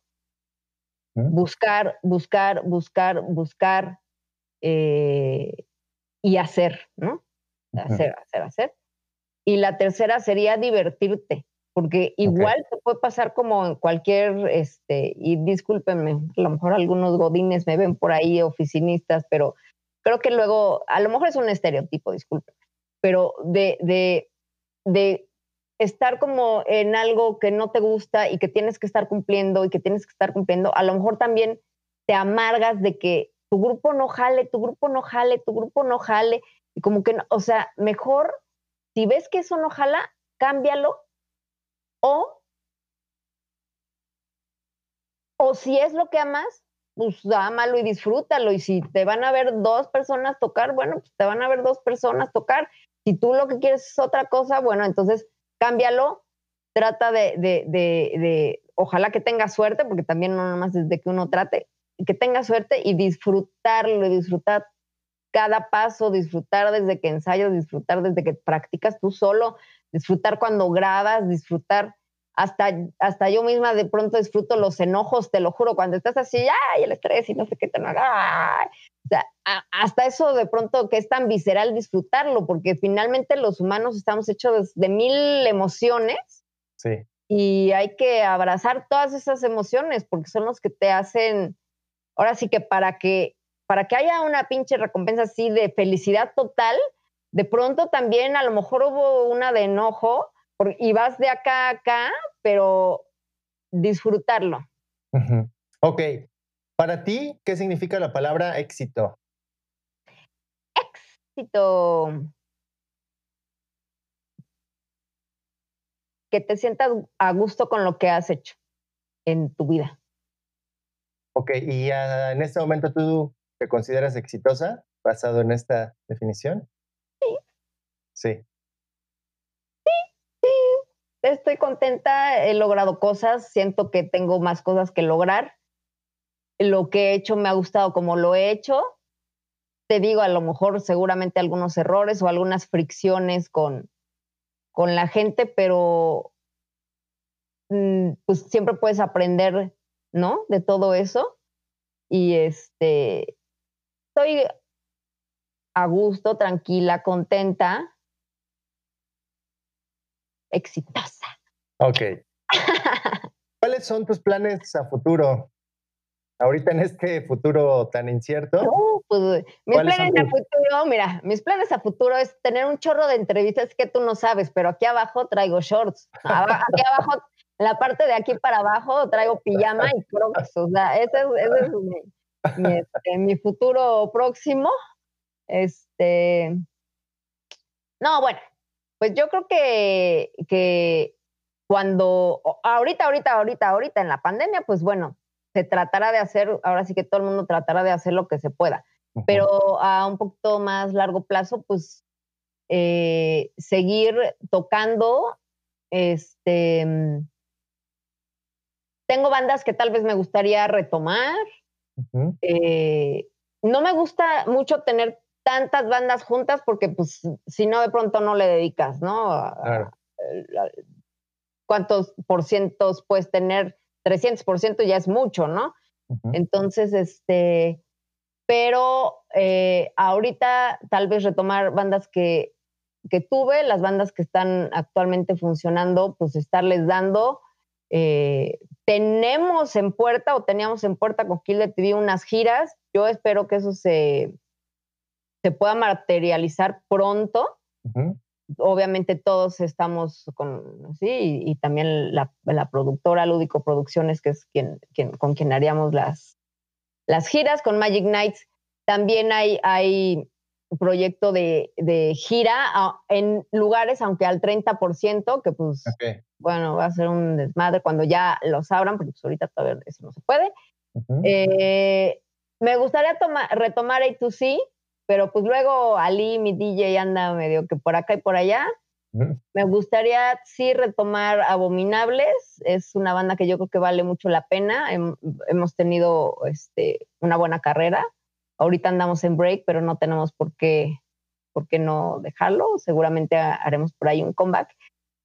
buscar, buscar, buscar, buscar eh, y hacer, ¿no? Hacer, hacer, hacer. Y la tercera sería divertirte, porque igual te puede pasar como en cualquier, este, y discúlpenme, a lo mejor algunos godines me ven por ahí, oficinistas, pero creo que luego, a lo mejor es un estereotipo, discúlpenme, pero de, de, de estar como en algo que no te gusta y que tienes que estar cumpliendo y que tienes que estar cumpliendo, a lo mejor también te amargas de que tu grupo no jale, tu grupo no jale, tu grupo no jale, y como que, no, o sea, mejor, si ves que eso no jala, cámbialo o, o si es lo que amas, pues ámalo y disfrútalo. Y si te van a ver dos personas tocar, bueno, pues te van a ver dos personas tocar. Si tú lo que quieres es otra cosa, bueno, entonces cámbialo, trata de, de, de, ojalá que tenga suerte, porque también no nomás es de que uno trate, que tenga suerte y disfrutarlo, disfrutar cada paso, disfrutar desde que ensayas, disfrutar desde que practicas tú solo, disfrutar cuando grabas, disfrutar hasta, hasta yo misma de pronto disfruto los enojos, te lo juro, cuando estás así, ay, el estrés y no sé qué te. O sea, hasta eso de pronto que es tan visceral disfrutarlo, porque finalmente los humanos estamos hechos de mil emociones. Sí. Y hay que abrazar todas esas emociones porque son los que te hacen, ahora sí que para que, para que haya una pinche recompensa así de felicidad total, de pronto también a lo mejor hubo una de enojo, y vas de acá a acá, pero disfrutarlo. Ok. Para ti, ¿qué significa la palabra éxito? Éxito. Que te sientas a gusto con lo que has hecho en tu vida. Ok, y en este momento tú te consideras exitosa basado en esta definición? Sí. Sí estoy contenta, he logrado cosas, siento que tengo más cosas que lograr. Lo que he hecho me ha gustado como lo he hecho. Te digo, a lo mejor seguramente algunos errores o algunas fricciones con, con la gente, pero mm, pues siempre puedes aprender, ¿no? De todo eso. Y este, estoy a gusto, tranquila, contenta exitosa. Ok. ¿Cuáles son tus planes a futuro? Ahorita en este futuro tan incierto. pues mis planes a futuro, mira, mis planes a futuro es tener un chorro de entrevistas que tú no sabes, pero aquí abajo traigo shorts. Aquí abajo, en la parte de aquí para abajo traigo pijama y crocs. O sea, ese, es mi, este, mi futuro próximo. Este. No, bueno, pues yo creo que, que cuando, ahorita, ahorita, ahorita, ahorita en la pandemia, pues bueno, se tratará de hacer, ahora sí que todo el mundo tratará de hacer lo que se pueda, pero a un poquito más largo plazo, pues eh, seguir tocando, este, tengo bandas que tal vez me gustaría retomar. Eh, no me gusta mucho tener tantas bandas juntas porque pues si no de pronto no le dedicas, ¿no? ¿Cuántos por cientos puedes tener? 300% ya es mucho, ¿no? Entonces, este, pero eh, ahorita tal vez retomar bandas que, que, tuve, las bandas que están actualmente funcionando, pues estarles dando. Eh, tenemos en puerta o teníamos en puerta con Kill TV unas giras. Yo espero que eso se, se pueda materializar pronto. Obviamente todos estamos con, sí, y, también la, productora Lúdico Producciones, que es quien, quien, con quien haríamos las, las giras, con Magic Nights. También hay, hay proyecto de, gira en lugares, aunque al 30%, que pues bueno, va a ser un desmadre cuando ya los abran, porque pues ahorita todavía eso no se puede. Eh, me gustaría retomar A2C, pero pues luego Ali, mi DJ, anda medio que por acá y por allá. Me gustaría sí retomar Abominables. Es una banda que yo creo que vale mucho la pena. hemos tenido este, una buena carrera. Ahorita andamos en break, pero no tenemos por qué, por qué no dejarlo. Seguramente haremos por ahí un comeback.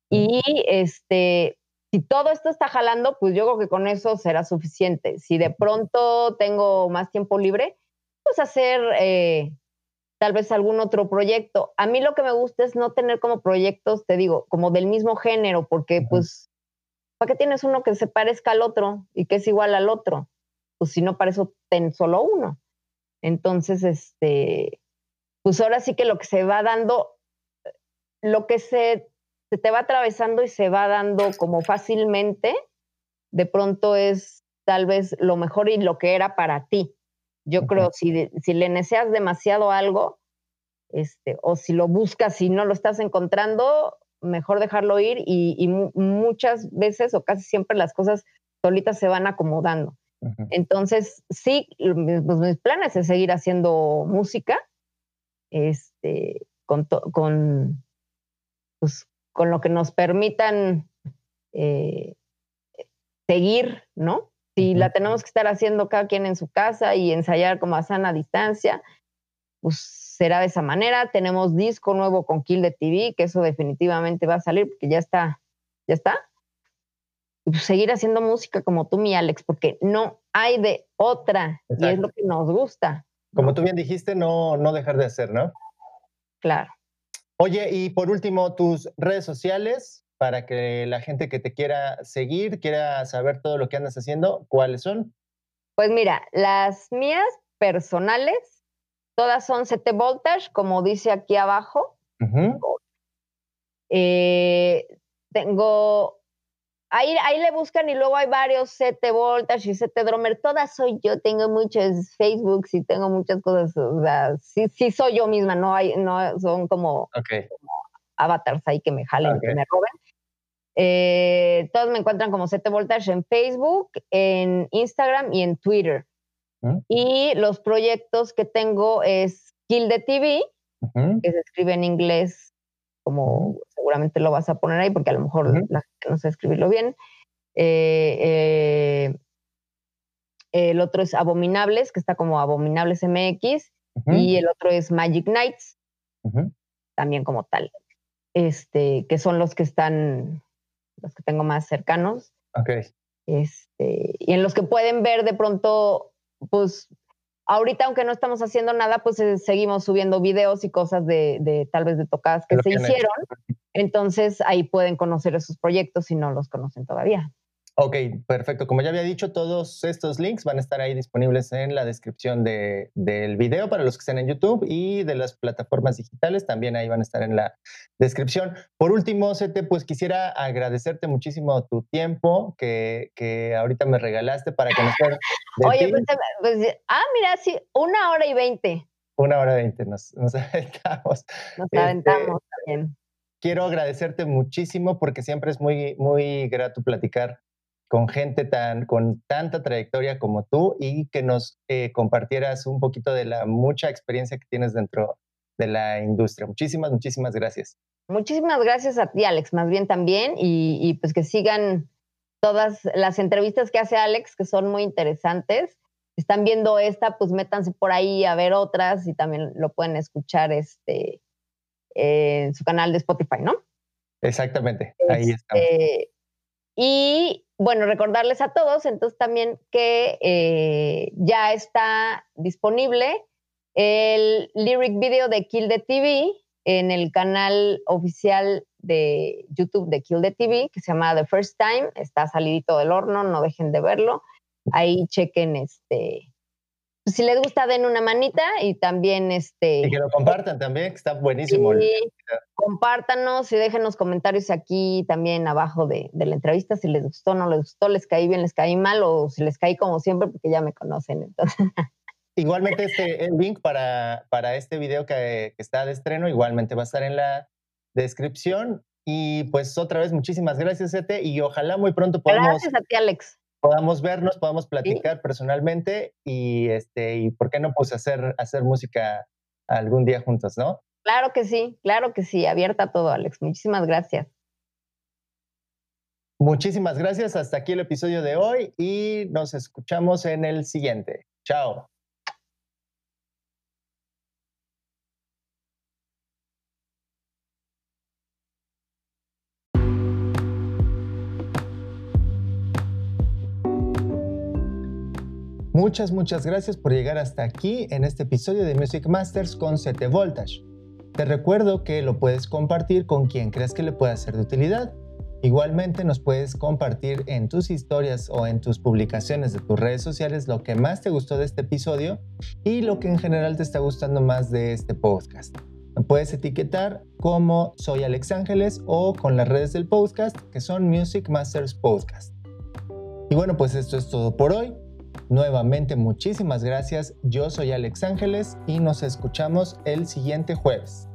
Y este, si todo esto está jalando, pues yo creo que con eso será suficiente. Si de pronto tengo más tiempo libre, pues hacer eh, tal vez algún otro proyecto. A mí lo que me gusta es no tener como proyectos, te digo, como del mismo género, porque pues, ¿para qué tienes uno que se parezca al otro y que es igual al otro? Pues si no, para eso ten solo uno. Entonces, este, pues ahora sí que lo que se va dando, lo que se, se te va atravesando y se va dando como fácilmente, de pronto es tal vez lo mejor y lo que era para ti. Yo creo, si, si le deseas demasiado algo, este, o si lo buscas y no lo estás encontrando, mejor dejarlo ir y, muchas veces o casi siempre las cosas solitas se van acomodando. Entonces, sí, pues mis planes es seguir haciendo música, este, con, con, pues, con lo que nos permitan eh, seguir, ¿no? Si la tenemos que estar haciendo cada quien en su casa y ensayar como a sana distancia, pues será de esa manera. Tenemos disco nuevo con Kill de TV, que eso definitivamente va a salir porque ya está, ya está. Y pues seguir haciendo música como tú, mi Alex, porque no hay de otra y es lo que nos gusta. Como tú bien dijiste, no, no dejar de hacer, ¿no? Claro. Oye, y por último, tus redes sociales, para que la gente que te quiera seguir, quiera saber todo lo que andas haciendo, ¿cuáles son? Pues mira, las mías personales, todas son 7 voltage, como dice aquí abajo. Eh, tengo, ahí, ahí le buscan y luego hay varios 7 voltage y 7 drummer, todas soy yo, tengo muchos Facebooks y tengo muchas cosas, o sea, sí, sí soy yo misma, no hay, no son como, avatars ahí que me jalen, que me roben. Eh, todos me encuentran como 7 Voltage en Facebook, en Instagram y en Twitter. Y los proyectos que tengo es Kill the TV, que se escribe en inglés, como seguramente lo vas a poner ahí, porque a lo mejor la gente no sé escribirlo bien. Eh, eh, el otro es Abominables, que está como Abominables MX, y el otro es Magic Nights, también como tal. Este, que son los que están los que tengo más cercanos. Ok. Este, y en los que pueden ver de pronto, pues ahorita aunque no estamos haciendo nada, pues eh, seguimos subiendo videos y cosas de, de tal vez de tocadas que se hicieron. Entonces ahí pueden conocer esos proyectos si no los conocen todavía. Ok, perfecto. Como ya había dicho, todos estos links van a estar ahí disponibles en la descripción de, del video para los que estén en YouTube y de las plataformas digitales también ahí van a estar en la descripción. Por último, Sete, pues quisiera agradecerte muchísimo tu tiempo que, que ahorita me regalaste para conocer. Oye, pues, pues, ah, mira, sí, una hora y veinte. Una hora y veinte, nos, nos aventamos. Nos aventamos este, también. Quiero agradecerte muchísimo porque siempre es muy, muy grato platicar con gente tan, con tanta trayectoria como tú y que nos eh, compartieras un poquito de la mucha experiencia que tienes dentro de la industria. Muchísimas, muchísimas gracias. Muchísimas gracias a ti, Alex, más bien también, y, pues que sigan todas las entrevistas que hace Alex, que son muy interesantes. Si están viendo esta, pues métanse por ahí a ver otras y también lo pueden escuchar este, en su canal de Spotify, ¿no? Exactamente, ahí. Este, y bueno, recordarles a todos entonces también que eh, ya está disponible el lyric video de Kill the TV en el canal oficial de YouTube de Kill the TV que se llama The First Time. Está salidito del horno, no dejen de verlo. Ahí chequen este si les gusta, den una manita y también este. Y que lo compartan también, que está buenísimo. Sí, compártanos y déjenos comentarios aquí también abajo de, la entrevista si les gustó, no les gustó, les caí bien, les caí mal o si les caí como siempre porque ya me conocen. Entonces. Igualmente este el link para, para este video que, que está de estreno igualmente va a estar en la descripción Y pues otra vez, muchísimas gracias, Ete, y ojalá muy pronto podamos... Gracias a ti, Alex. Podamos vernos, podamos platicar personalmente y, este, y por qué no pues hacer, hacer música algún día juntos, ¿no? Claro que sí, claro que sí, abierta todo, Alex. Muchísimas gracias. Muchísimas gracias. Hasta aquí el episodio de hoy y nos escuchamos en el siguiente. Chao. Muchas, muchas gracias por llegar hasta aquí en este episodio de Music Masters con 7 Voltage. Te recuerdo que lo puedes compartir con quien creas que le pueda ser de utilidad. Igualmente nos puedes compartir en tus historias o en tus publicaciones de tus redes sociales lo que más te gustó de este episodio y lo que en general te está gustando más de este podcast. Me puedes etiquetar como soy Alex Ángeles o con las redes del podcast que son Music Masters Podcast. Y bueno, pues esto es todo por hoy. Nuevamente muchísimas gracias. Yo soy Alex Ángeles y nos escuchamos el siguiente jueves.